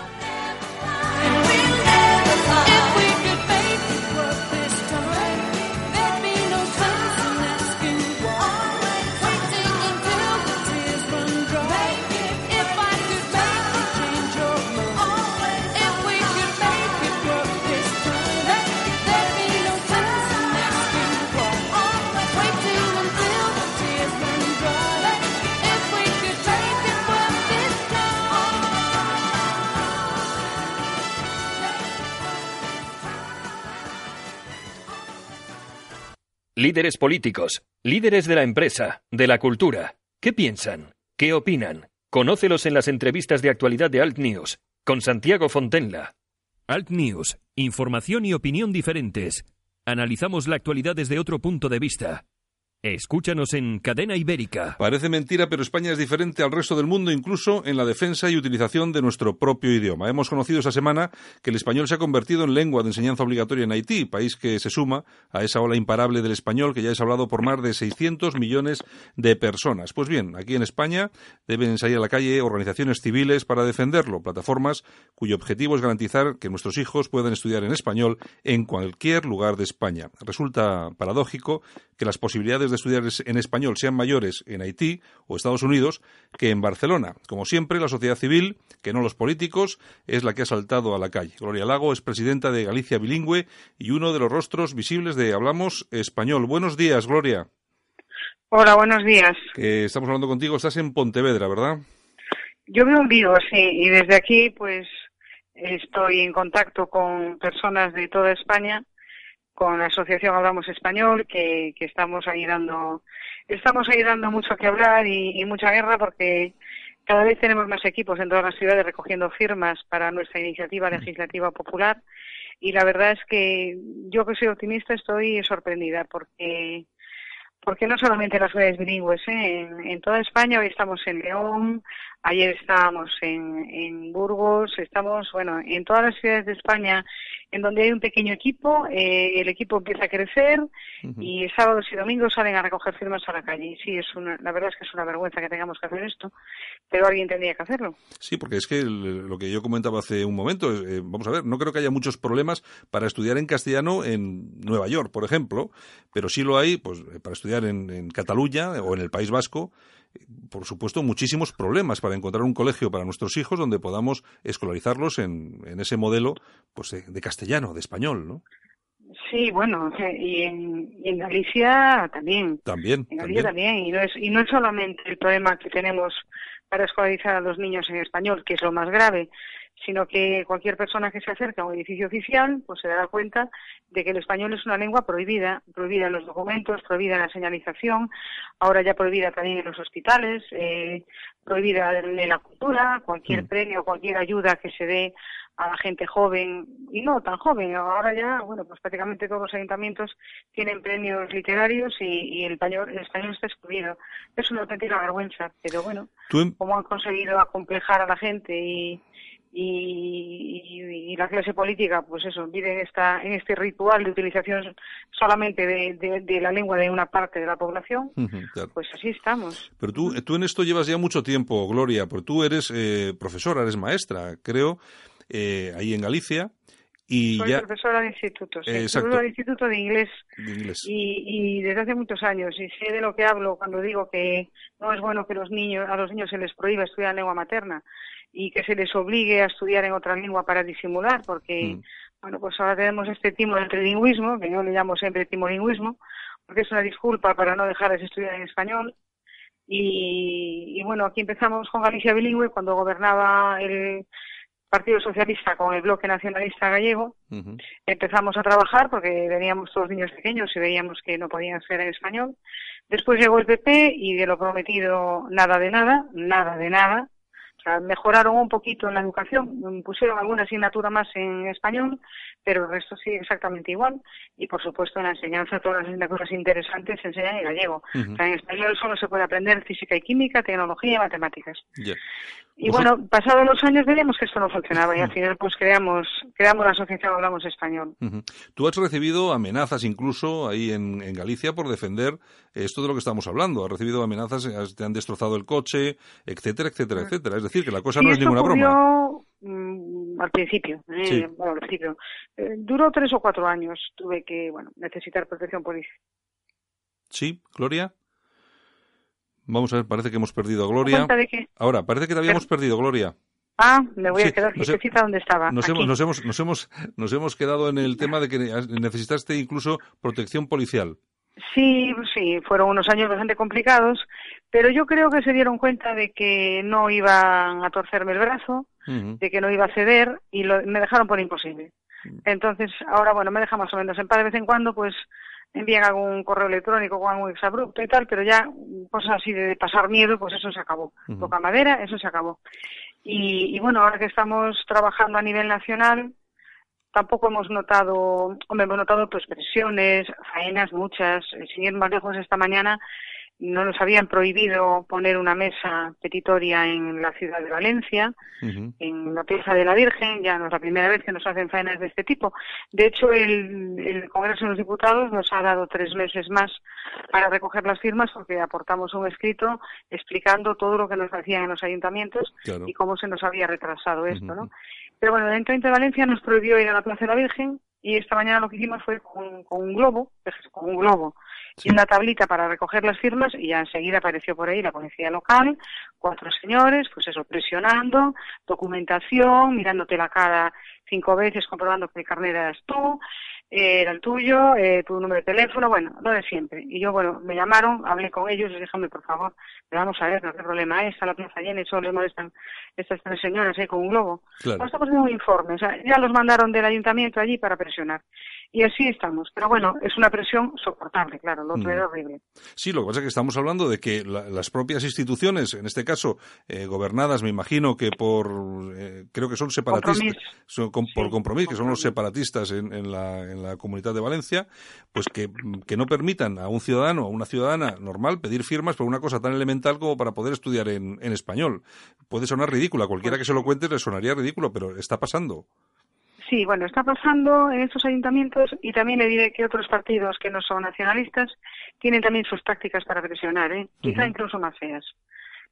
Líderes políticos, líderes de la empresa, de la cultura. ¿Qué piensan? ¿Qué opinan? Conócelos en las entrevistas de actualidad de Alt News, con Santiago Fontenla. Alt News, información y opinión diferentes. Analizamos la actualidad desde otro punto de vista. Escúchanos en Cadena Ibérica. Parece mentira, pero España es diferente al resto del mundo, incluso en la defensa y utilización de nuestro propio idioma. Hemos conocido esa semana que el español se ha convertido en lengua de enseñanza obligatoria en Haití, país que se suma a esa ola imparable del español que ya es hablado por más de 600 millones de personas. Pues bien, aquí en España deben salir a la calle organizaciones civiles para defenderlo, plataformas cuyo objetivo es garantizar que nuestros hijos puedan estudiar en español en cualquier lugar de España. Resulta paradójico que las posibilidades de estudiar en español sean mayores en Haití o Estados Unidos que en Barcelona. Como siempre, la sociedad civil, que no los políticos, es la que ha saltado a la calle. Gloria Lago es presidenta de Galicia Bilingüe y uno de los rostros visibles de Hablamos Español. Buenos días, Gloria. Hola, buenos días. estamos hablando contigo, estás en Pontevedra, ¿verdad? Yo veo un vivo, sí, y desde aquí pues estoy en contacto con personas de toda España con la asociación Hablamos Español, que, estamos ahí dando, estamos ahí dando mucho que hablar y, mucha guerra porque cada vez tenemos más equipos en todas las ciudades recogiendo firmas para nuestra iniciativa legislativa popular y la verdad es que yo que soy optimista estoy sorprendida porque porque no solamente las ciudades bilingües, ¿eh? en, toda España, hoy estamos en León, Ayer estábamos en, en Burgos, estamos, bueno, en todas las ciudades de España en donde hay un pequeño equipo, eh, el equipo empieza a crecer y sábados y domingos salen a recoger firmas a la calle. sí, es una, la verdad es que es una vergüenza que tengamos que hacer esto, pero alguien tendría que hacerlo. Sí, porque es que lo que yo comentaba hace un momento, eh, vamos a ver, no creo que haya muchos problemas para estudiar en castellano en Nueva York, por ejemplo, pero sí lo hay pues para estudiar en, en Cataluña o en el País Vasco por supuesto, muchísimos problemas para encontrar un colegio para nuestros hijos donde podamos escolarizarlos en, en ese modelo pues, de, castellano, de español, ¿no? Sí, bueno, y en, y en Galicia también. También. En Galicia también. Y, no es, y no es solamente el problema que tenemos para escolarizar a los niños en español, que es lo más grave, sino que cualquier persona que se acerque a un edificio oficial pues se dará cuenta de que el español es una lengua prohibida, prohibida en los documentos, prohibida en la señalización, ahora ya prohibida también en los hospitales, eh, prohibida en la cultura, cualquier mm. premio, cualquier ayuda que se dé a la gente joven y no tan joven. Ahora ya, bueno, pues prácticamente todos los ayuntamientos tienen premios literarios y, el, español, el español está excluido. Es una auténtica vergüenza, pero bueno, cómo han conseguido acomplejar a la gente y, y, la clase política, pues eso, vive en, esta, en este ritual de utilización solamente de, la lengua de una parte de la población, pues así estamos. Pero tú, tú en esto llevas ya mucho tiempo, Gloria, porque tú eres eh, profesora, eres maestra, creo, eh, ahí en Galicia. Y Soy profesora de instituto, sí, profesora de instituto de inglés, Y, y, desde hace muchos años y sé de lo que hablo cuando digo que no es bueno que los niños a los niños se les prohíba estudiar lengua materna y que se les obligue a estudiar en otra lengua para disimular, porque, mm. bueno, pues ahora tenemos este timo del trilingüismo, que yo le llamo siempre timolingüismo, porque es una disculpa para no dejarles estudiar en español. Y, bueno, aquí empezamos con Galicia bilingüe cuando gobernaba el Partido Socialista con el Bloque Nacionalista Gallego. Empezamos a trabajar porque veníamos todos niños pequeños y veíamos que no podían ser en español. Después llegó el PP y de lo prometido nada de nada, nada de nada. O sea, mejoraron un poquito en la educación, pusieron alguna asignatura más en español, pero el resto sigue exactamente igual. Y por supuesto en la enseñanza todas las asignaturas interesantes se enseñan en gallego. O sea, en español solo se puede aprender física y química, tecnología y matemáticas. Y bueno, pasados los años veíamos que esto no funcionaba y al final pues creamos, creamos la asociación Hablamos Español. Tú has recibido amenazas incluso ahí en, en, Galicia por defender esto de lo que estamos hablando. Has recibido amenazas, te han destrozado el coche, etcétera, etcétera, etcétera. Es decir, que la cosa no es ninguna broma. Mm, al principio, eh, bueno, al principio. Eh, duró tres o cuatro años. Tuve que, bueno, necesitar protección policial. Sí, Gloria. Vamos a ver, parece que hemos perdido a Gloria. Ahora, parece que te habíamos perdido, Gloria. Ah, me voy a quedar quietecita donde estaba. Nos hemos, nos, hemos, nos, hemos, nos hemos quedado en el tema de que necesitaste incluso protección policial. Sí, sí, fueron unos años bastante complicados, pero yo creo que se dieron cuenta de que no iban a torcerme el brazo, de que no iba a ceder y me dejaron por imposible. Mm. Entonces, ahora, bueno, me deja más o menos en paz de vez en cuando, pues envían algún correo electrónico con algún exabrupto y tal, pero ya cosas así de pasar miedo, pues eso se acabó. Toca madera, eso se acabó. Y, bueno, ahora que estamos trabajando a nivel nacional, tampoco hemos notado, hombre, hemos notado pues presiones, faenas muchas. Sin ir más lejos esta mañana, no nos habían prohibido poner una mesa petitoria en la ciudad de Valencia, en la pieza de la Virgen, ya no es la primera vez que nos hacen faenas de este tipo. De hecho, el, Congreso de los Diputados nos ha dado tres meses más para recoger las firmas porque aportamos un escrito explicando todo lo que nos hacían en los ayuntamientos y cómo se nos había retrasado esto, ¿no? Pero bueno, el 30 de Valencia nos prohibió ir a la Plaza de la Virgen y esta mañana lo que hicimos fue con, con un globo, con un globo y una tablita para recoger las firmas y ya enseguida apareció por ahí la policía local, cuatro señores, pues eso, presionando, documentación, mirándote la cara cinco veces, comprobando que el carnet eras tú, eh, era el tuyo, eh, tu número de teléfono, bueno, lo de siempre. Y yo, bueno, me llamaron, hablé con ellos, les dije, por favor, vamos a ver, no qué problema es, está la plaza llena y solo les molestan estas tres señoras ahí con un globo. Claro. estamos haciendo un informe, o sea, ya los mandaron del ayuntamiento allí para presionar. Y así estamos. Pero bueno, es una presión soportable, claro, lo otro Mm. era horrible. Sí, lo que pasa es que estamos hablando de que la- las propias instituciones, en este caso eh, gobernadas, me imagino que por, eh, creo que son separatistas, son com- por compromiso, que son los separatistas en, en la, en la comunidad de Valencia, pues que, que no permitan a un ciudadano o a una ciudadana normal pedir firmas por una cosa tan elemental como para poder estudiar en, en español. Puede sonar ridícula, cualquiera que se lo cuente le sonaría ridículo, pero está pasando. Sí, bueno, está pasando en estos ayuntamientos y también le diré que otros partidos que no son nacionalistas tienen también sus tácticas para presionar, ¿eh? quizá incluso más feas.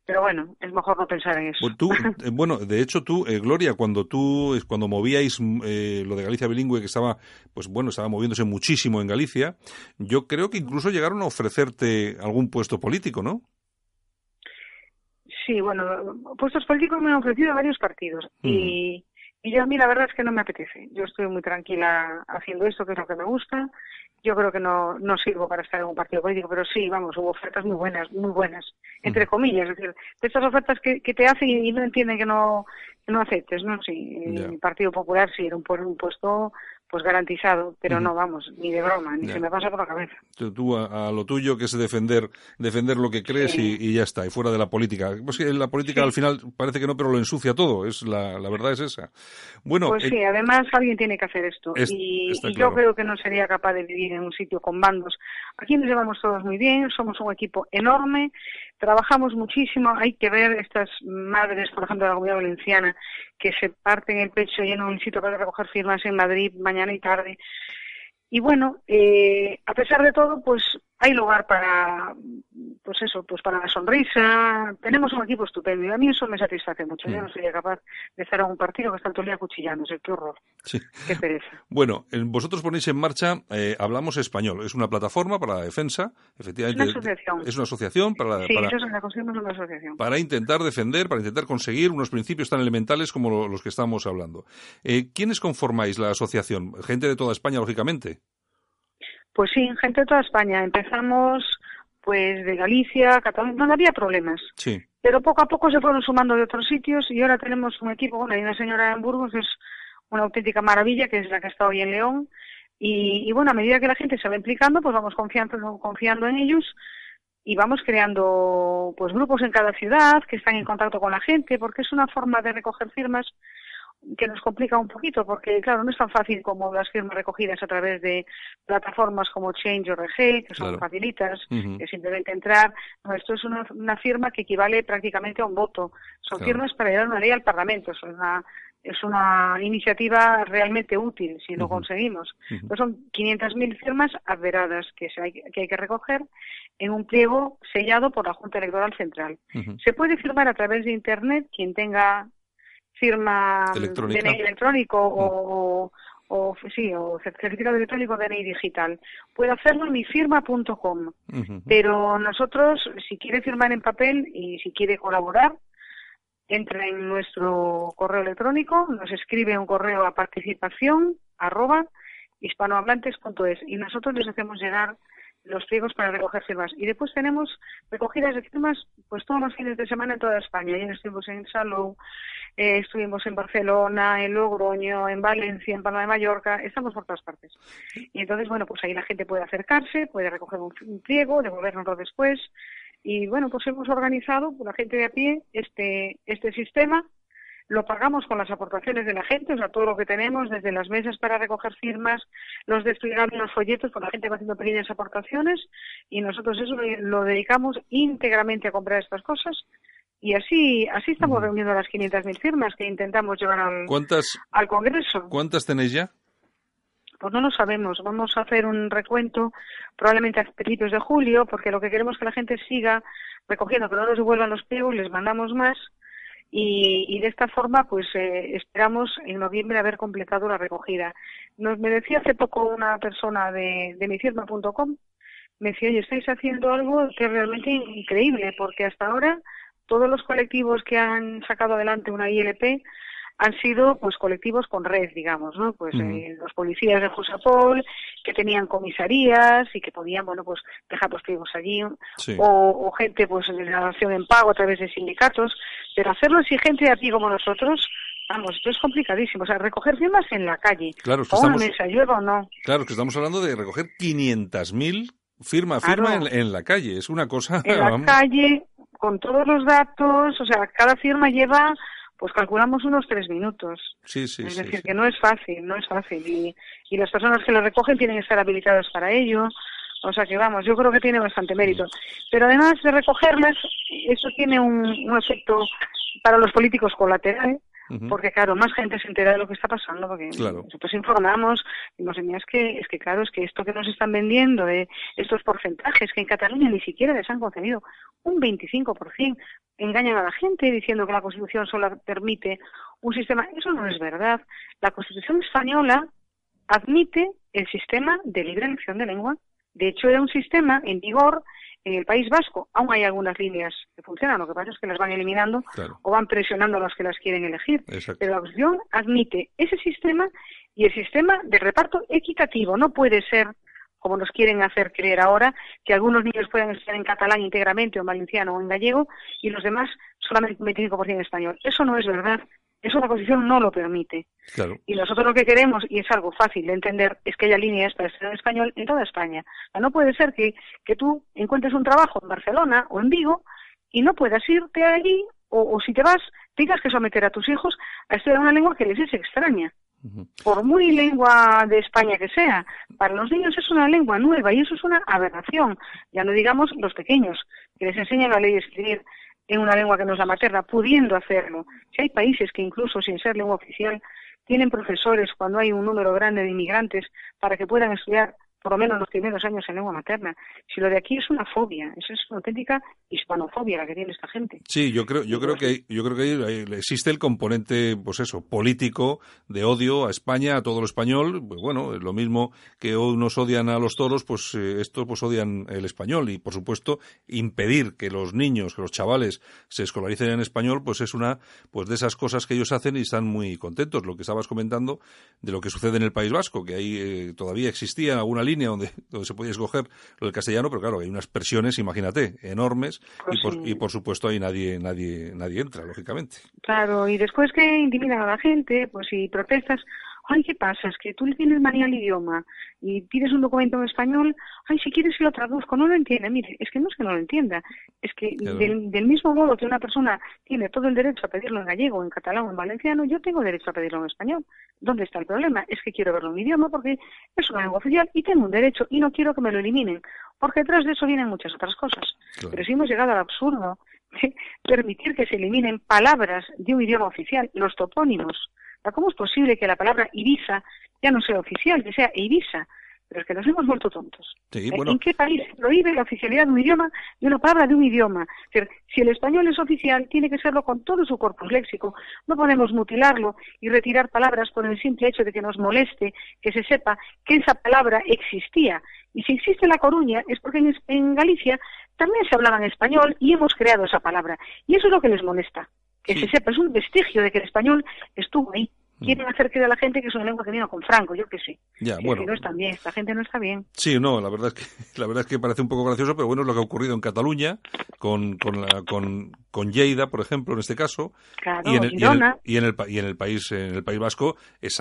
Pero bueno, es mejor no pensar en eso. Tú, eh, bueno, de hecho tú, eh, Gloria, cuando tú, cuando movíais mm, eh, lo de Galicia bilingüe, que estaba, pues bueno, estaba moviéndose muchísimo en Galicia, yo creo que incluso llegaron a ofrecerte algún puesto político, ¿no? Sí, bueno, puestos políticos me han ofrecido varios partidos y, y yo a mí la verdad es que no me apetece. Yo estoy muy tranquila haciendo esto, que es lo que me gusta. Yo creo que no, no sirvo para estar en un partido político, pero sí, vamos, hubo ofertas muy buenas, muy buenas, entre comillas, es decir, de estas ofertas que, que te hacen y no entienden que no, que no aceptes, ¿no? Sí, el Partido Popular sí era un, un puesto pues garantizado, pero no, vamos, ni de broma, ni se me pasa por la cabeza. Tú, tú a, a lo tuyo, que es defender, defender lo que crees Sí. y, y ya está, y fuera de la política. Pues la política Sí. al final parece que no, pero lo ensucia todo, es la, la verdad es esa. Bueno, Pues eh, sí, además alguien tiene que hacer esto. Es- y claro. yo creo que no sería capaz de vivir en un sitio con bandos. Aquí nos llevamos todos muy bien, somos un equipo enorme, trabajamos muchísimo. Hay que ver estas madres, por ejemplo, de la comunidad valenciana, que se parten el pecho y en un sitio para recoger firmas en Madrid mañana y tarde. Y bueno, eh, a pesar de todo, pues hay lugar para, pues eso, pues para la sonrisa. Tenemos un equipo estupendo y a mí eso me satisface mucho. Yo Mm. no sería capaz de estar en un partido que está todo el día cuchillándose. Qué horror, sí. qué pereza. Bueno, vosotros ponéis en marcha eh, Hablamos Español. Es una plataforma para la defensa, efectivamente. Es una asociación. Es una asociación para, Sí, para, eso es una asociación. para intentar defender, para intentar conseguir unos principios tan elementales como lo- los que estamos hablando. Eh, ¿Quiénes conformáis la asociación? Gente de toda España, lógicamente. Pues sí, gente de toda España. Empezamos pues de Galicia, Cataluña, no había problemas. Sí. Pero poco a poco se fueron sumando de otros sitios y ahora tenemos un equipo, bueno, hay una señora en Burgos que es una auténtica maravilla, que es la que está hoy en León. Y, y bueno, a medida que la gente se va implicando, pues vamos confiando, confiando en ellos y vamos creando pues grupos en cada ciudad que están en contacto con la gente, porque es una forma de recoger firmas que nos complica un poquito, porque claro, no es tan fácil como las firmas recogidas a través de plataformas como Change.org, que son Claro. facilitas, que simplemente entrar. No, esto es una, una firma que equivale prácticamente a un voto. Son Claro. firmas para llevar una ley al Parlamento. Es una, es una iniciativa realmente útil si lo conseguimos. Ujú. Pues son 500.000 firmas adveradas que, se hay, que hay que recoger en un pliego sellado por la Junta Electoral Central. Se puede firmar a través de Internet quien tenga firma mm, Electrónica. DNI electrónico o, o, sí, o certificado electrónico DNI digital. Puede hacerlo en mifirma.com. Ujú. Pero nosotros, si quiere firmar en papel y si quiere colaborar, entra en nuestro correo electrónico, nos escribe un correo a participación arroba hispanohablantes.es y nosotros les hacemos llegar los pliegos para recoger firmas. Y después tenemos recogidas de firmas pues todos los fines de semana en toda España. Ayer estuvimos en Salou, eh, estuvimos en Barcelona, en Logroño, en Valencia, en Palma de Mallorca, estamos por todas partes. Y entonces, bueno, pues ahí la gente puede acercarse, puede recoger un, pliego, devolvernoslo después. Y bueno, pues hemos organizado, por la gente de a pie, este, este sistema. Lo pagamos con las aportaciones de la gente, o sea, todo lo que tenemos, desde las mesas para recoger firmas, los desplegables, los folletos, pues la gente va haciendo pequeñas aportaciones y nosotros eso lo, dedicamos íntegramente a comprar estas cosas y así así estamos reuniendo las 500.000 firmas que intentamos llevar al, ¿Cuántas, al Congreso. ¿Cuántas tenéis ya? Pues no lo sabemos. Vamos a hacer un recuento probablemente a principios de julio, porque lo que queremos es que la gente siga recogiendo, que no nos devuelvan los pliegos, les mandamos más. Y, y de esta forma, pues eh, esperamos en noviembre haber completado la recogida. Nos me decía hace poco una persona de, de mifirma.com, me decía, oye, estáis haciendo algo que es realmente increíble, porque hasta ahora todos los colectivos que han sacado adelante una ILP han sido pues colectivos con red, digamos, ¿no? Pues eh, los policías de Jusapol, que tenían comisarías y que podían, bueno, pues dejar los pliegos allí, Sí. o, o gente pues de la acción en pago a través de sindicatos, pero hacerlo exigente a ti como nosotros, Vamos, esto es complicadísimo. O sea, recoger firmas en la calle. Claro, es que o estamos, una mesa, llueva o no. claro, es que estamos hablando de recoger 500.000 firma a firma Claro. en, en la calle. Es una cosa... En la vamos, calle, con todos los datos. O sea, cada firma lleva, pues calculamos unos tres minutos. Sí, sí, es sí, decir, sí. que no es fácil, no es fácil. Y, y las personas que lo recogen tienen que estar habilitadas para ello. O sea que vamos, yo creo que tiene bastante mérito. Pero además de recogerlas, eso tiene un, un efecto para los políticos colateral, Porque claro, más gente se entera de lo que está pasando, porque Claro. nosotros informamos, y nos es que, es que claro, es que esto que nos están vendiendo de estos porcentajes que en Cataluña ni siquiera les han concedido un 25%, engañan a la gente diciendo que la Constitución solo permite un sistema, eso no es verdad. La Constitución española admite el sistema de libre elección de lengua. De hecho, era un sistema en vigor en el País Vasco. Aún hay algunas líneas que funcionan, lo que pasa es que las van eliminando Claro, o van presionando a los que las quieren elegir. exacto. Pero la Constitución admite ese sistema y el sistema de reparto equitativo. No puede ser, como nos quieren hacer creer ahora, que algunos niños puedan estar en catalán íntegramente o en valenciano o en gallego y los demás solamente un 25% en español. Eso no es verdad. Eso la Constitución no lo permite. Claro. Y nosotros lo que queremos, y es algo fácil de entender, es que haya líneas para en español en toda España. O sea, no puede ser que, que tú encuentres un trabajo en Barcelona o en Vigo y no puedas irte allí, o, o si te vas, tengas que someter a tus hijos a estudiar una lengua que les es extraña. Por muy lengua de España que sea, para los niños es una lengua nueva y eso es una aberración. Ya no digamos los pequeños, que les enseñan a leer y escribir en una lengua que no es la materna, pudiendo hacerlo. Si hay países que incluso sin ser lengua oficial tienen profesores cuando hay un número grande de inmigrantes para que puedan estudiar por lo menos los primeros años en lengua materna. Si lo de aquí es una fobia, es una auténtica hispanofobia la que tiene esta gente. Sí, yo creo, yo creo que, yo creo que existe el componente, pues eso, político de odio a España, a todo lo español. Pues bueno, lo mismo que unos odian a los toros, pues eh, estos pues odian el español y, por supuesto, impedir que los niños, que los chavales se escolaricen en español, pues es una, pues de esas cosas que ellos hacen y están muy contentos. Lo que estabas comentando de lo que sucede en el País Vasco, que ahí eh, todavía existía alguna línea donde, donde se podía escoger lo del castellano, pero claro, hay unas presiones, imagínate, enormes Pues y por, sí. y por supuesto ahí nadie, nadie, nadie entra, lógicamente. Claro, y después que intimidan a la gente, pues si protestas, ay, ¿qué pasa? Es que tú le tienes manía al idioma y pides un documento en español, ay, si quieres que lo traduzco, no lo entiende. Mire, es que no es que no lo entienda, es que Claro. del, del mismo modo que una persona tiene todo el derecho a pedirlo en gallego, en catalán o en valenciano, yo tengo derecho a pedirlo en español. ¿Dónde está el problema? Es que quiero verlo en mi idioma porque es una lengua oficial y tengo un derecho y no quiero que me lo eliminen, porque detrás de eso vienen muchas otras cosas. Claro. Pero si hemos llegado al absurdo de permitir que se eliminen palabras de un idioma oficial, los topónimos. ¿Cómo es posible que la palabra Ibiza ya no sea oficial, que sea Ibiza? Pero es que nos hemos vuelto tontos. Sí, ¿Eh? bueno, ¿En qué país se prohíbe la oficialidad de un idioma, de una palabra de un idioma? Es decir, si el español es oficial, tiene que serlo con todo su corpus léxico. No podemos mutilarlo y retirar palabras por el simple hecho de que nos moleste que se sepa que esa palabra existía. Y si existe en La Coruña es porque en, en Galicia también se hablaba en español y hemos creado esa palabra. Y eso es lo que les molesta. Sepa, es un vestigio de que el español estuvo ahí. Quieren hacer creer a la gente que es una lengua que vino con Franco, yo qué sé. ya, Sí, bueno. no bien, esta gente no está bien. Sí, no, la verdad es que la verdad es que parece un poco gracioso, pero bueno, es lo que ha ocurrido en Cataluña con con la, con, con Lleida, por ejemplo, en este caso, Claro, y en el, y en el- Girona, y en el pa- y en el país en el País Vasco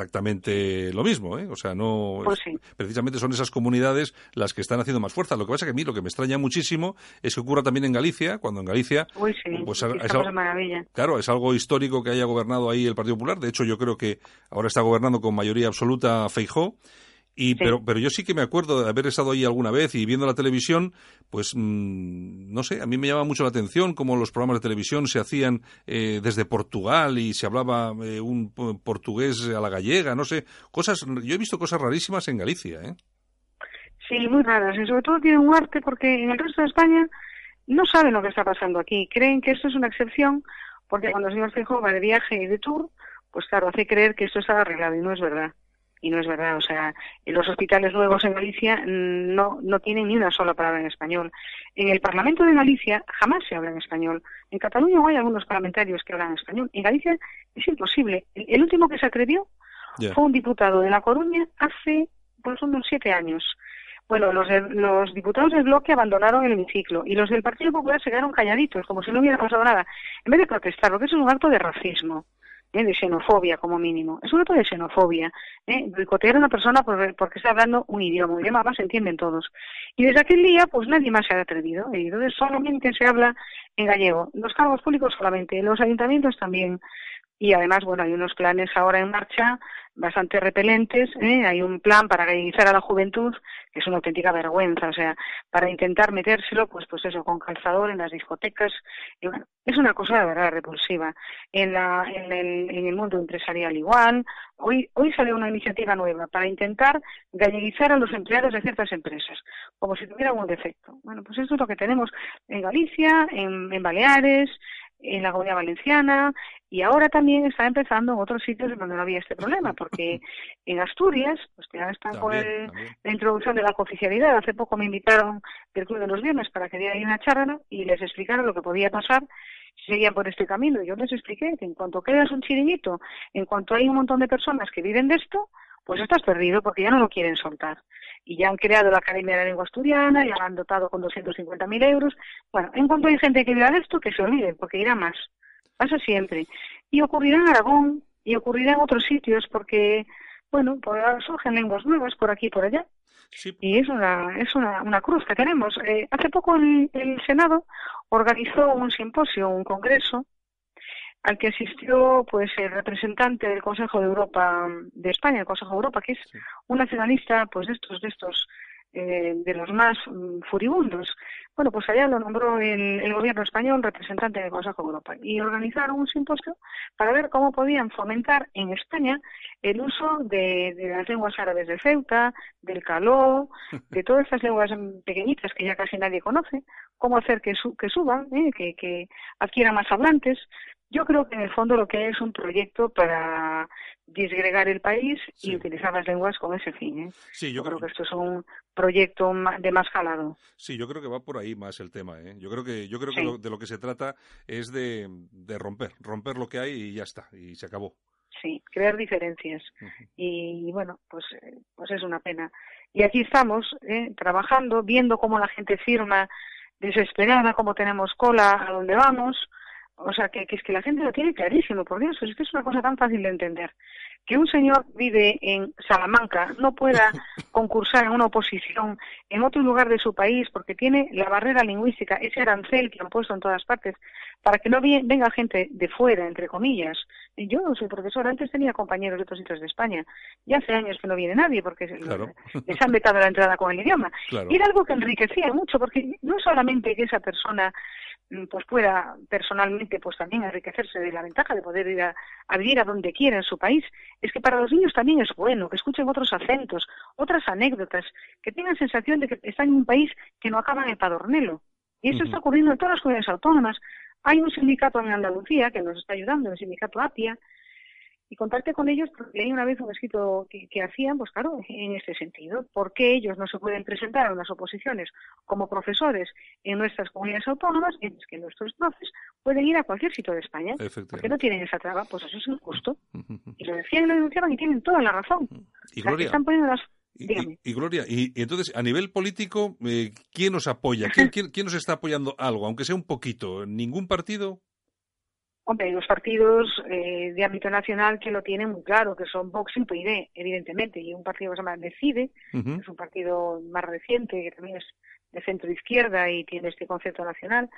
exactamente lo mismo, ¿eh? O sea, no Pues sí. precisamente son esas comunidades las que están haciendo más fuerza. Lo que pasa que a mí lo que me extraña muchísimo es que ocurra también en Galicia, cuando en Galicia uy, sí, pues, es algo- maravilla. Claro, es algo histórico que haya gobernado ahí el Partido Popular. De hecho, yo creo que ahora está gobernando con mayoría absoluta Feijó. Y, Sí. pero, pero yo sí que me acuerdo de haber estado ahí alguna vez y viendo la televisión, pues mm, no sé, a mí me llama mucho la atención cómo los programas de televisión se hacían eh, desde Portugal y se hablaba eh, un portugués a la gallega, no sé, cosas. Yo he visto cosas rarísimas en Galicia, ¿eh? Sí, muy raras. Y sobre todo tienen un arte porque en el resto de España no saben lo que está pasando aquí. Creen que esto es una excepción porque cuando el señor Feijóo va de viaje y de tour, pues claro, hace creer que esto está arreglado y no es verdad. Y no es verdad. O sea, en los hospitales nuevos en Galicia mm, no, no tienen ni una sola palabra en español. En el Parlamento de Galicia jamás se habla en español. En Cataluña hay algunos parlamentarios que hablan español. En Galicia es imposible. El, el último que se atrevió fue un diputado de La Coruña hace pues unos siete años. Bueno, los, de- los diputados del bloque abandonaron el hemiciclo y los del Partido Popular se quedaron calladitos, como si no hubiera pasado nada, en vez de protestar, porque eso es un acto de racismo. ¿Eh? de xenofobia como mínimo. Es un acto de xenofobia. ¿eh? Boicotear a una persona porque está hablando un idioma, un idioma más entienden todos. Y desde aquel día, pues nadie más se ha atrevido. Y entonces solamente se habla en gallego. Los cargos públicos solamente, los ayuntamientos también. Y además, bueno, hay unos planes ahora en marcha bastante repelentes. ¿eh? Hay un plan para galleguizar a la juventud que es una auténtica vergüenza. O sea, para intentar metérselo, pues, pues eso, con calzador en las discotecas. Es una cosa de verdad repulsiva. En, la, en, el, en el mundo empresarial igual. Hoy, hoy sale una iniciativa nueva para intentar galleguizar a los empleados de ciertas empresas, como si tuvieran un defecto. Bueno, pues eso es lo que tenemos en Galicia, en Baleares, en la Comunidad Valenciana y ahora también está empezando en otros sitios donde no había este problema, porque en Asturias, pues ya están con la introducción de la cooficialidad. Hace poco me invitaron del Club de los Viernes para que diera una charla y les explicaron lo que podía pasar si seguían por este camino. Yo les expliqué que en cuanto creas un chiringuito, en cuanto hay un montón de personas que viven de esto, pues estás perdido porque ya no lo quieren soltar. Y ya han creado la Academia de la Lengua Asturiana, ya la han dotado con 250.000 euros. Bueno, en cuanto hay gente que viva de esto, que se olviden, porque irá más. Pasa siempre. Y ocurrirá en Aragón y ocurrirá en otros sitios porque, bueno, pues surgen lenguas nuevas por aquí y por allá. Y es una, es una, una cruz que tenemos. Eh, hace poco el, el Senado organizó un simposio, un congreso, al que asistió pues el representante del Consejo de Europa de España, el Consejo de Europa, que es un nacionalista pues de estos de estos eh, de los más mm, furibundos. Bueno, pues allá lo nombró el, gobierno español representante del Consejo de Europa y organizaron un simposio para ver cómo podían fomentar en España el uso de, las lenguas árabes de Ceuta, del caló, de todas estas lenguas pequeñitas que ya casi nadie conoce, cómo hacer que, que suban, ¿eh? que, que adquieran más hablantes, yo creo que en el fondo lo que hay es un proyecto para disgregar el país y utilizar las lenguas con ese fin. ¿eh? Sí, yo, creo, que esto es un proyecto de más jalado. Sí, yo creo que va por ahí más el tema. ¿eh? Yo creo que yo creo que de lo que se trata es de, romper, romper lo que hay y ya está, y se acabó. Sí, crear diferencias. Y bueno, pues, pues es una pena. Y aquí estamos, ¿eh? trabajando, viendo cómo la gente firma desesperada, cómo tenemos cola a dónde vamos o sea, que, es que la gente lo tiene clarísimo, por Dios, es que es una cosa tan fácil de entender. Que un señor vive en Salamanca no pueda concursar en una oposición en otro lugar de su país porque tiene la barrera lingüística, ese arancel que han puesto en todas partes, para que no venga gente de fuera, entre comillas. Yo no soy profesor, antes tenía compañeros de otros sitios de España, y hace años que no viene nadie porque les han vetado la entrada con el idioma. Y era algo que enriquecía mucho, porque no solamente que esa persona pues pueda personalmente pues también enriquecerse de la ventaja de poder ir a, vivir a donde quiera en su país, es que para los niños también es bueno que escuchen otros acentos, otras anécdotas, que tengan sensación de que están en un país que no acaban en padornelo. Y eso está ocurriendo en todas las comunidades autónomas. Hay un sindicato en Andalucía que nos está ayudando, el sindicato APIA, y contacté con ellos porque leí una vez un escrito que, hacían, pues claro, en este sentido. ¿Por qué ellos no se pueden presentar a unas oposiciones como profesores en nuestras comunidades autónomas, mientras que nuestros profes pueden ir a cualquier sitio de España? Porque no tienen esa traba, pues eso es un costo. Y lo decían y lo denunciaban y tienen toda la razón. Y Gloria, están poniendo las... Y, Gloria, y, entonces, a nivel político, eh, ¿quién nos apoya? ¿Quién, quién, ¿Quién nos está apoyando algo, aunque sea un poquito? ¿Ningún partido? Hombre, hay los partidos eh, de ámbito nacional que lo tienen muy claro, que son Vox y evidentemente, y un partido que se llama Decide, que es un partido más reciente, que también es de centro izquierda y tiene este concepto nacional,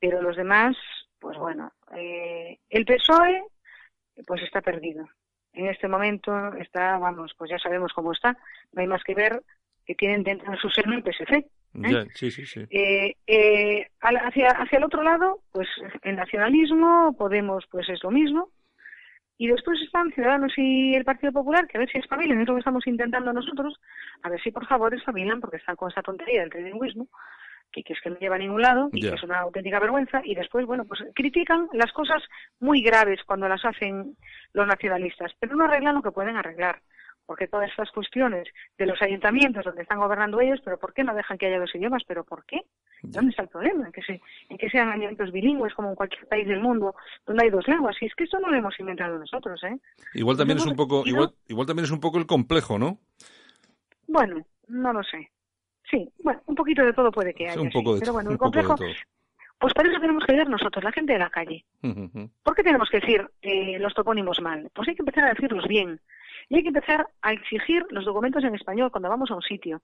pero los demás, pues bueno, eh, el PSOE, pues está perdido. En este momento está, vamos, pues ya sabemos cómo está, no hay más que ver que tienen dentro de su seno el PSC, ¿eh? sí, sí, sí. Eh, eh, hacia, hacia el otro lado, pues el nacionalismo, Podemos, pues es lo mismo. Y después están Ciudadanos y el Partido Popular, que a ver si espabilan, es lo que estamos intentando nosotros, a ver si por favor espabilan, porque están con esa tontería del trilingüismo, que, que es que no lleva a ningún lado y que es una auténtica vergüenza. Y después, bueno, pues critican las cosas muy graves cuando las hacen los nacionalistas, pero no arreglan lo que pueden arreglar porque todas estas cuestiones de los ayuntamientos donde están gobernando ellos, pero ¿por qué no dejan que haya dos idiomas? ¿Pero por qué? ¿Dónde está el problema? En que, se, en que sean ayuntamientos bilingües como en cualquier país del mundo donde hay dos lenguas. Y es que esto no lo hemos inventado nosotros, ¿eh? Igual también es un poco, igual, igual también es un poco el complejo, ¿no? Bueno, no lo sé. Sí, bueno, un poquito de todo puede que haya. un poco de, pero bueno, el complejo, Pues para eso tenemos que ver nosotros, la gente de la calle. ¿Por qué tenemos que decir eh, los topónimos mal? Pues hay que empezar a decirlos bien. Y hay que empezar a exigir los documentos en español cuando vamos a un sitio.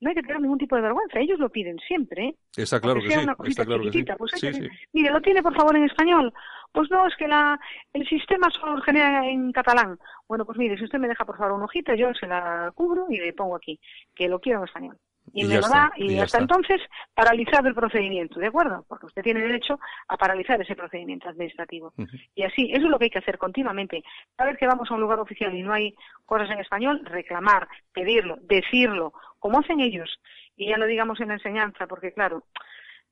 No hay que tener ningún tipo de vergüenza, ellos lo piden siempre. ¿eh? Está claro que sí. Está claro que sí. Pues Mire, ¿lo tiene por favor en español? Pues no, es que la, el sistema solo genera en catalán. Bueno, pues mire, si usted me deja por favor una hojita, yo se la cubro y le pongo aquí, que lo quiero en español y, me lo da y, hasta entonces paralizado el procedimiento, ¿de acuerdo? Porque usted tiene derecho a paralizar ese procedimiento administrativo. Y así, eso es lo que hay que hacer continuamente. Cada vez que vamos a un lugar oficial y no hay cosas en español, reclamar, pedirlo, decirlo, como hacen ellos. Y ya no digamos en la enseñanza, porque claro,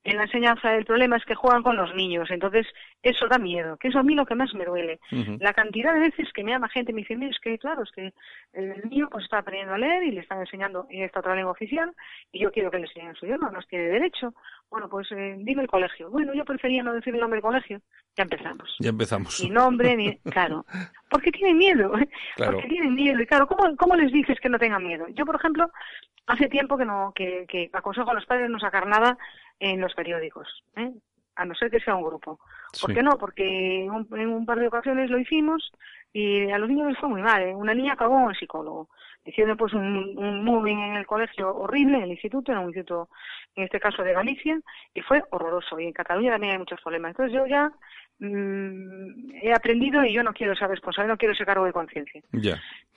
en la enseñanza el problema es que juegan con los niños, entonces eso da miedo, que eso a mí lo que más me duele. La cantidad de veces que me llama gente y me dice, es que claro, es que el niño pues está aprendiendo a leer y le están enseñando en esta otra lengua oficial y yo quiero que le enseñen su idioma, no tiene derecho. Bueno, pues eh, dime el colegio. Bueno, yo prefería no decir el nombre del colegio. Ya empezamos. Ya empezamos. Ni nombre, ni... Claro. Porque tienen miedo. ¿eh? Claro. Porque tienen miedo. Y claro, ¿cómo, ¿cómo les dices que no tengan miedo? Yo, por ejemplo, hace tiempo que no que, que aconsejo a los padres no sacar nada en los periódicos, ¿eh? a no ser que sea un grupo. ¿Por qué no? Porque en un, par de ocasiones lo hicimos y a los niños les fue muy mal. ¿eh? Una niña acabó en el psicólogo, diciendo pues un, un moving en el colegio horrible, en el instituto, en un instituto, en este caso de Galicia, y fue horroroso. Y en Cataluña también hay muchos problemas. Entonces yo ya mm, he aprendido y yo no quiero ser responsable, no quiero ese cargo de conciencia.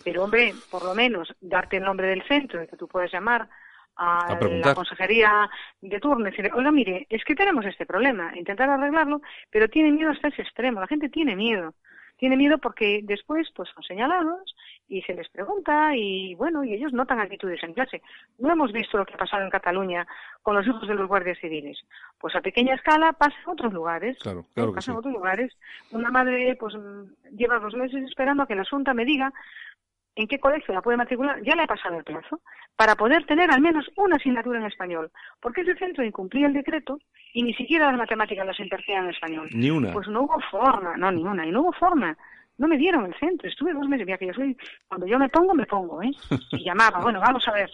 Pero hombre, por lo menos darte el nombre del centro, que tú puedes llamar a, la consejería de turno y decir, oiga, mire, es que tenemos este problema, intentar arreglarlo, pero tiene miedo hasta ese extremo, la gente tiene miedo. Tiene miedo porque después pues son señalados y se les pregunta y bueno, y ellos notan actitudes en clase. No hemos visto lo que ha pasado en Cataluña con los hijos de los guardias civiles. Pues a pequeña escala pasa en otros lugares. Claro, claro pasa en otros lugares. Una madre pues lleva dos meses esperando a que la Asunta me diga en qué colegio la puede matricular, ya le ha pasado el plazo, para poder tener al menos una asignatura en español. Porque ese centro incumplía el decreto y ni siquiera las matemáticas las impartían en español. Ni una. Pues no hubo forma, no, ni una, y no hubo forma. No me dieron el centro, estuve dos meses, ya que yo soy, cuando yo me pongo, me pongo, ¿eh? Y llamaba, bueno, vamos a ver.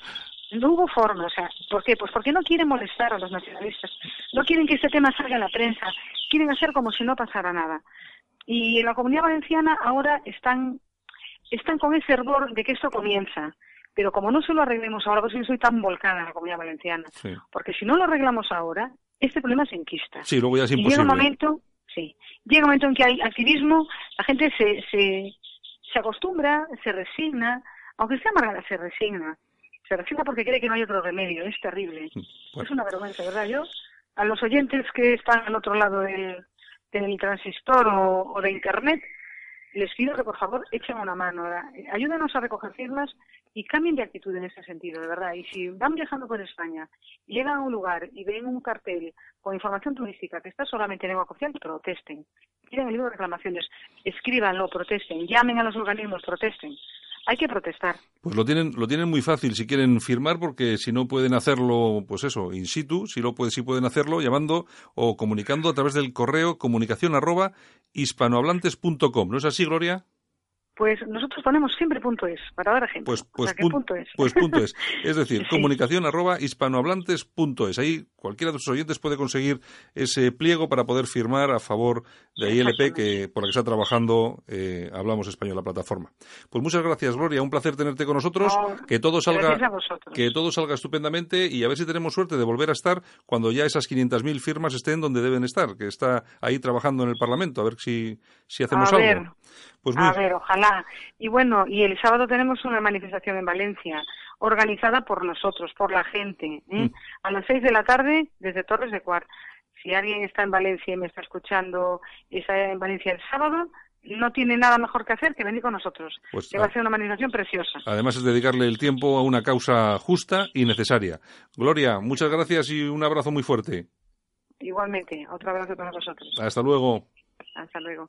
No hubo forma, o sea, ¿por qué? Pues porque no quieren molestar a los nacionalistas, no quieren que este tema salga en la prensa, quieren hacer como si no pasara nada. Y en la comunidad valenciana ahora están están con ese hervor de que esto comienza. Pero como no se lo arreglemos ahora, pues yo soy tan volcada en la comunidad valenciana, porque si no lo arreglamos ahora, este problema se enquista. Sí, luego ya es imposible. llega un momento, sí, llega un momento en que hay activismo, la gente se, se, se acostumbra, se resigna, aunque sea amargada, se resigna. Se resigna porque cree que no hay otro remedio, es terrible. Mm, es una vergüenza, ¿verdad? Yo, a los oyentes que están al otro lado del, del transistor o de Internet, les pido que por favor echen una mano, ayúdanos a recoger firmas y cambien de actitud en ese sentido, de verdad. Y si van viajando por España, llegan a un lugar y ven un cartel con información turística que está solamente en lengua oficial, protesten. Quieren el libro de reclamaciones, escríbanlo, protesten, llamen a los organismos, protesten hay que protestar. Pues lo tienen, lo tienen muy fácil si quieren firmar, porque si no pueden hacerlo, pues eso, in situ, si lo pueden, si pueden hacerlo llamando o comunicando a través del correo comunicación arroba hispanohablantes.com. ¿No es así, Gloria? Pues nosotros ponemos siempre punto es, para dar ejemplo. Pues, pues, punto es. pues punto es. Es decir, comunicación arroba hispanohablantes.es. Ahí cualquiera de sus oyentes puede conseguir ese pliego para poder firmar a favor de ILP, que, por la que está trabajando eh, Hablamos Español, la plataforma. Pues muchas gracias, Gloria. Un placer tenerte con nosotros. que todo salga que todo salga estupendamente y a ver si tenemos suerte de volver a estar cuando ya esas 500.000 firmas estén donde deben estar, que está ahí trabajando en el Parlamento. A ver si, si hacemos algo. Pues A ver, ojalá. Y bueno, y el sábado tenemos una manifestación en Valencia, organizada por nosotros, por la gente, ¿eh? mm. a las seis de la tarde desde Torres de Cuar. Si alguien está en Valencia y me está escuchando y está en Valencia el sábado, no tiene nada mejor que hacer que venir con nosotros. Pues, que va a ser una manifestación preciosa. Además es dedicarle el tiempo a una causa justa y necesaria. Gloria, muchas gracias y un abrazo muy fuerte. Igualmente, otro abrazo para vosotros. Hasta luego. Hasta luego.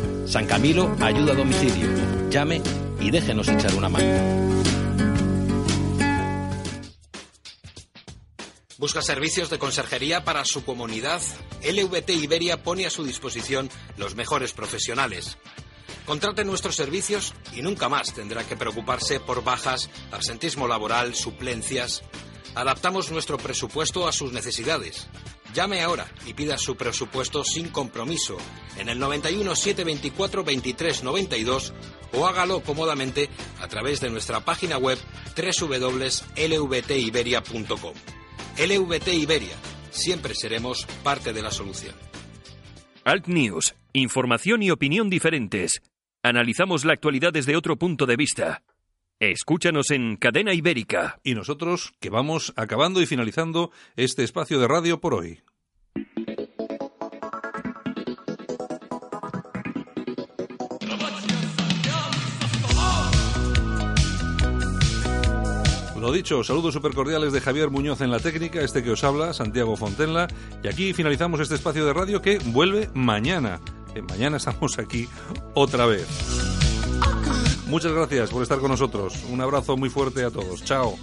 San Camilo ayuda a domicilio. Llame y déjenos echar una mano. ¿Busca servicios de conserjería para su comunidad? LVT Iberia pone a su disposición los mejores profesionales. Contrate nuestros servicios y nunca más tendrá que preocuparse por bajas, absentismo laboral, suplencias. Adaptamos nuestro presupuesto a sus necesidades. Llame ahora y pida su presupuesto sin compromiso en el 91 724 23 92 o hágalo cómodamente a través de nuestra página web www.lvtiberia.com. LVT Iberia. Siempre seremos parte de la solución. Alt News. Información y opinión diferentes. Analizamos la actualidad desde otro punto de vista. Escúchanos en Cadena Ibérica. Y nosotros que vamos acabando y finalizando este espacio de radio por hoy. Lo dicho, saludos super cordiales de Javier Muñoz en la técnica, este que os habla, Santiago Fontenla, y aquí finalizamos este espacio de radio que vuelve mañana. Eh, mañana estamos aquí otra vez. Muchas gracias por estar con nosotros. Un abrazo muy fuerte a todos. Chao.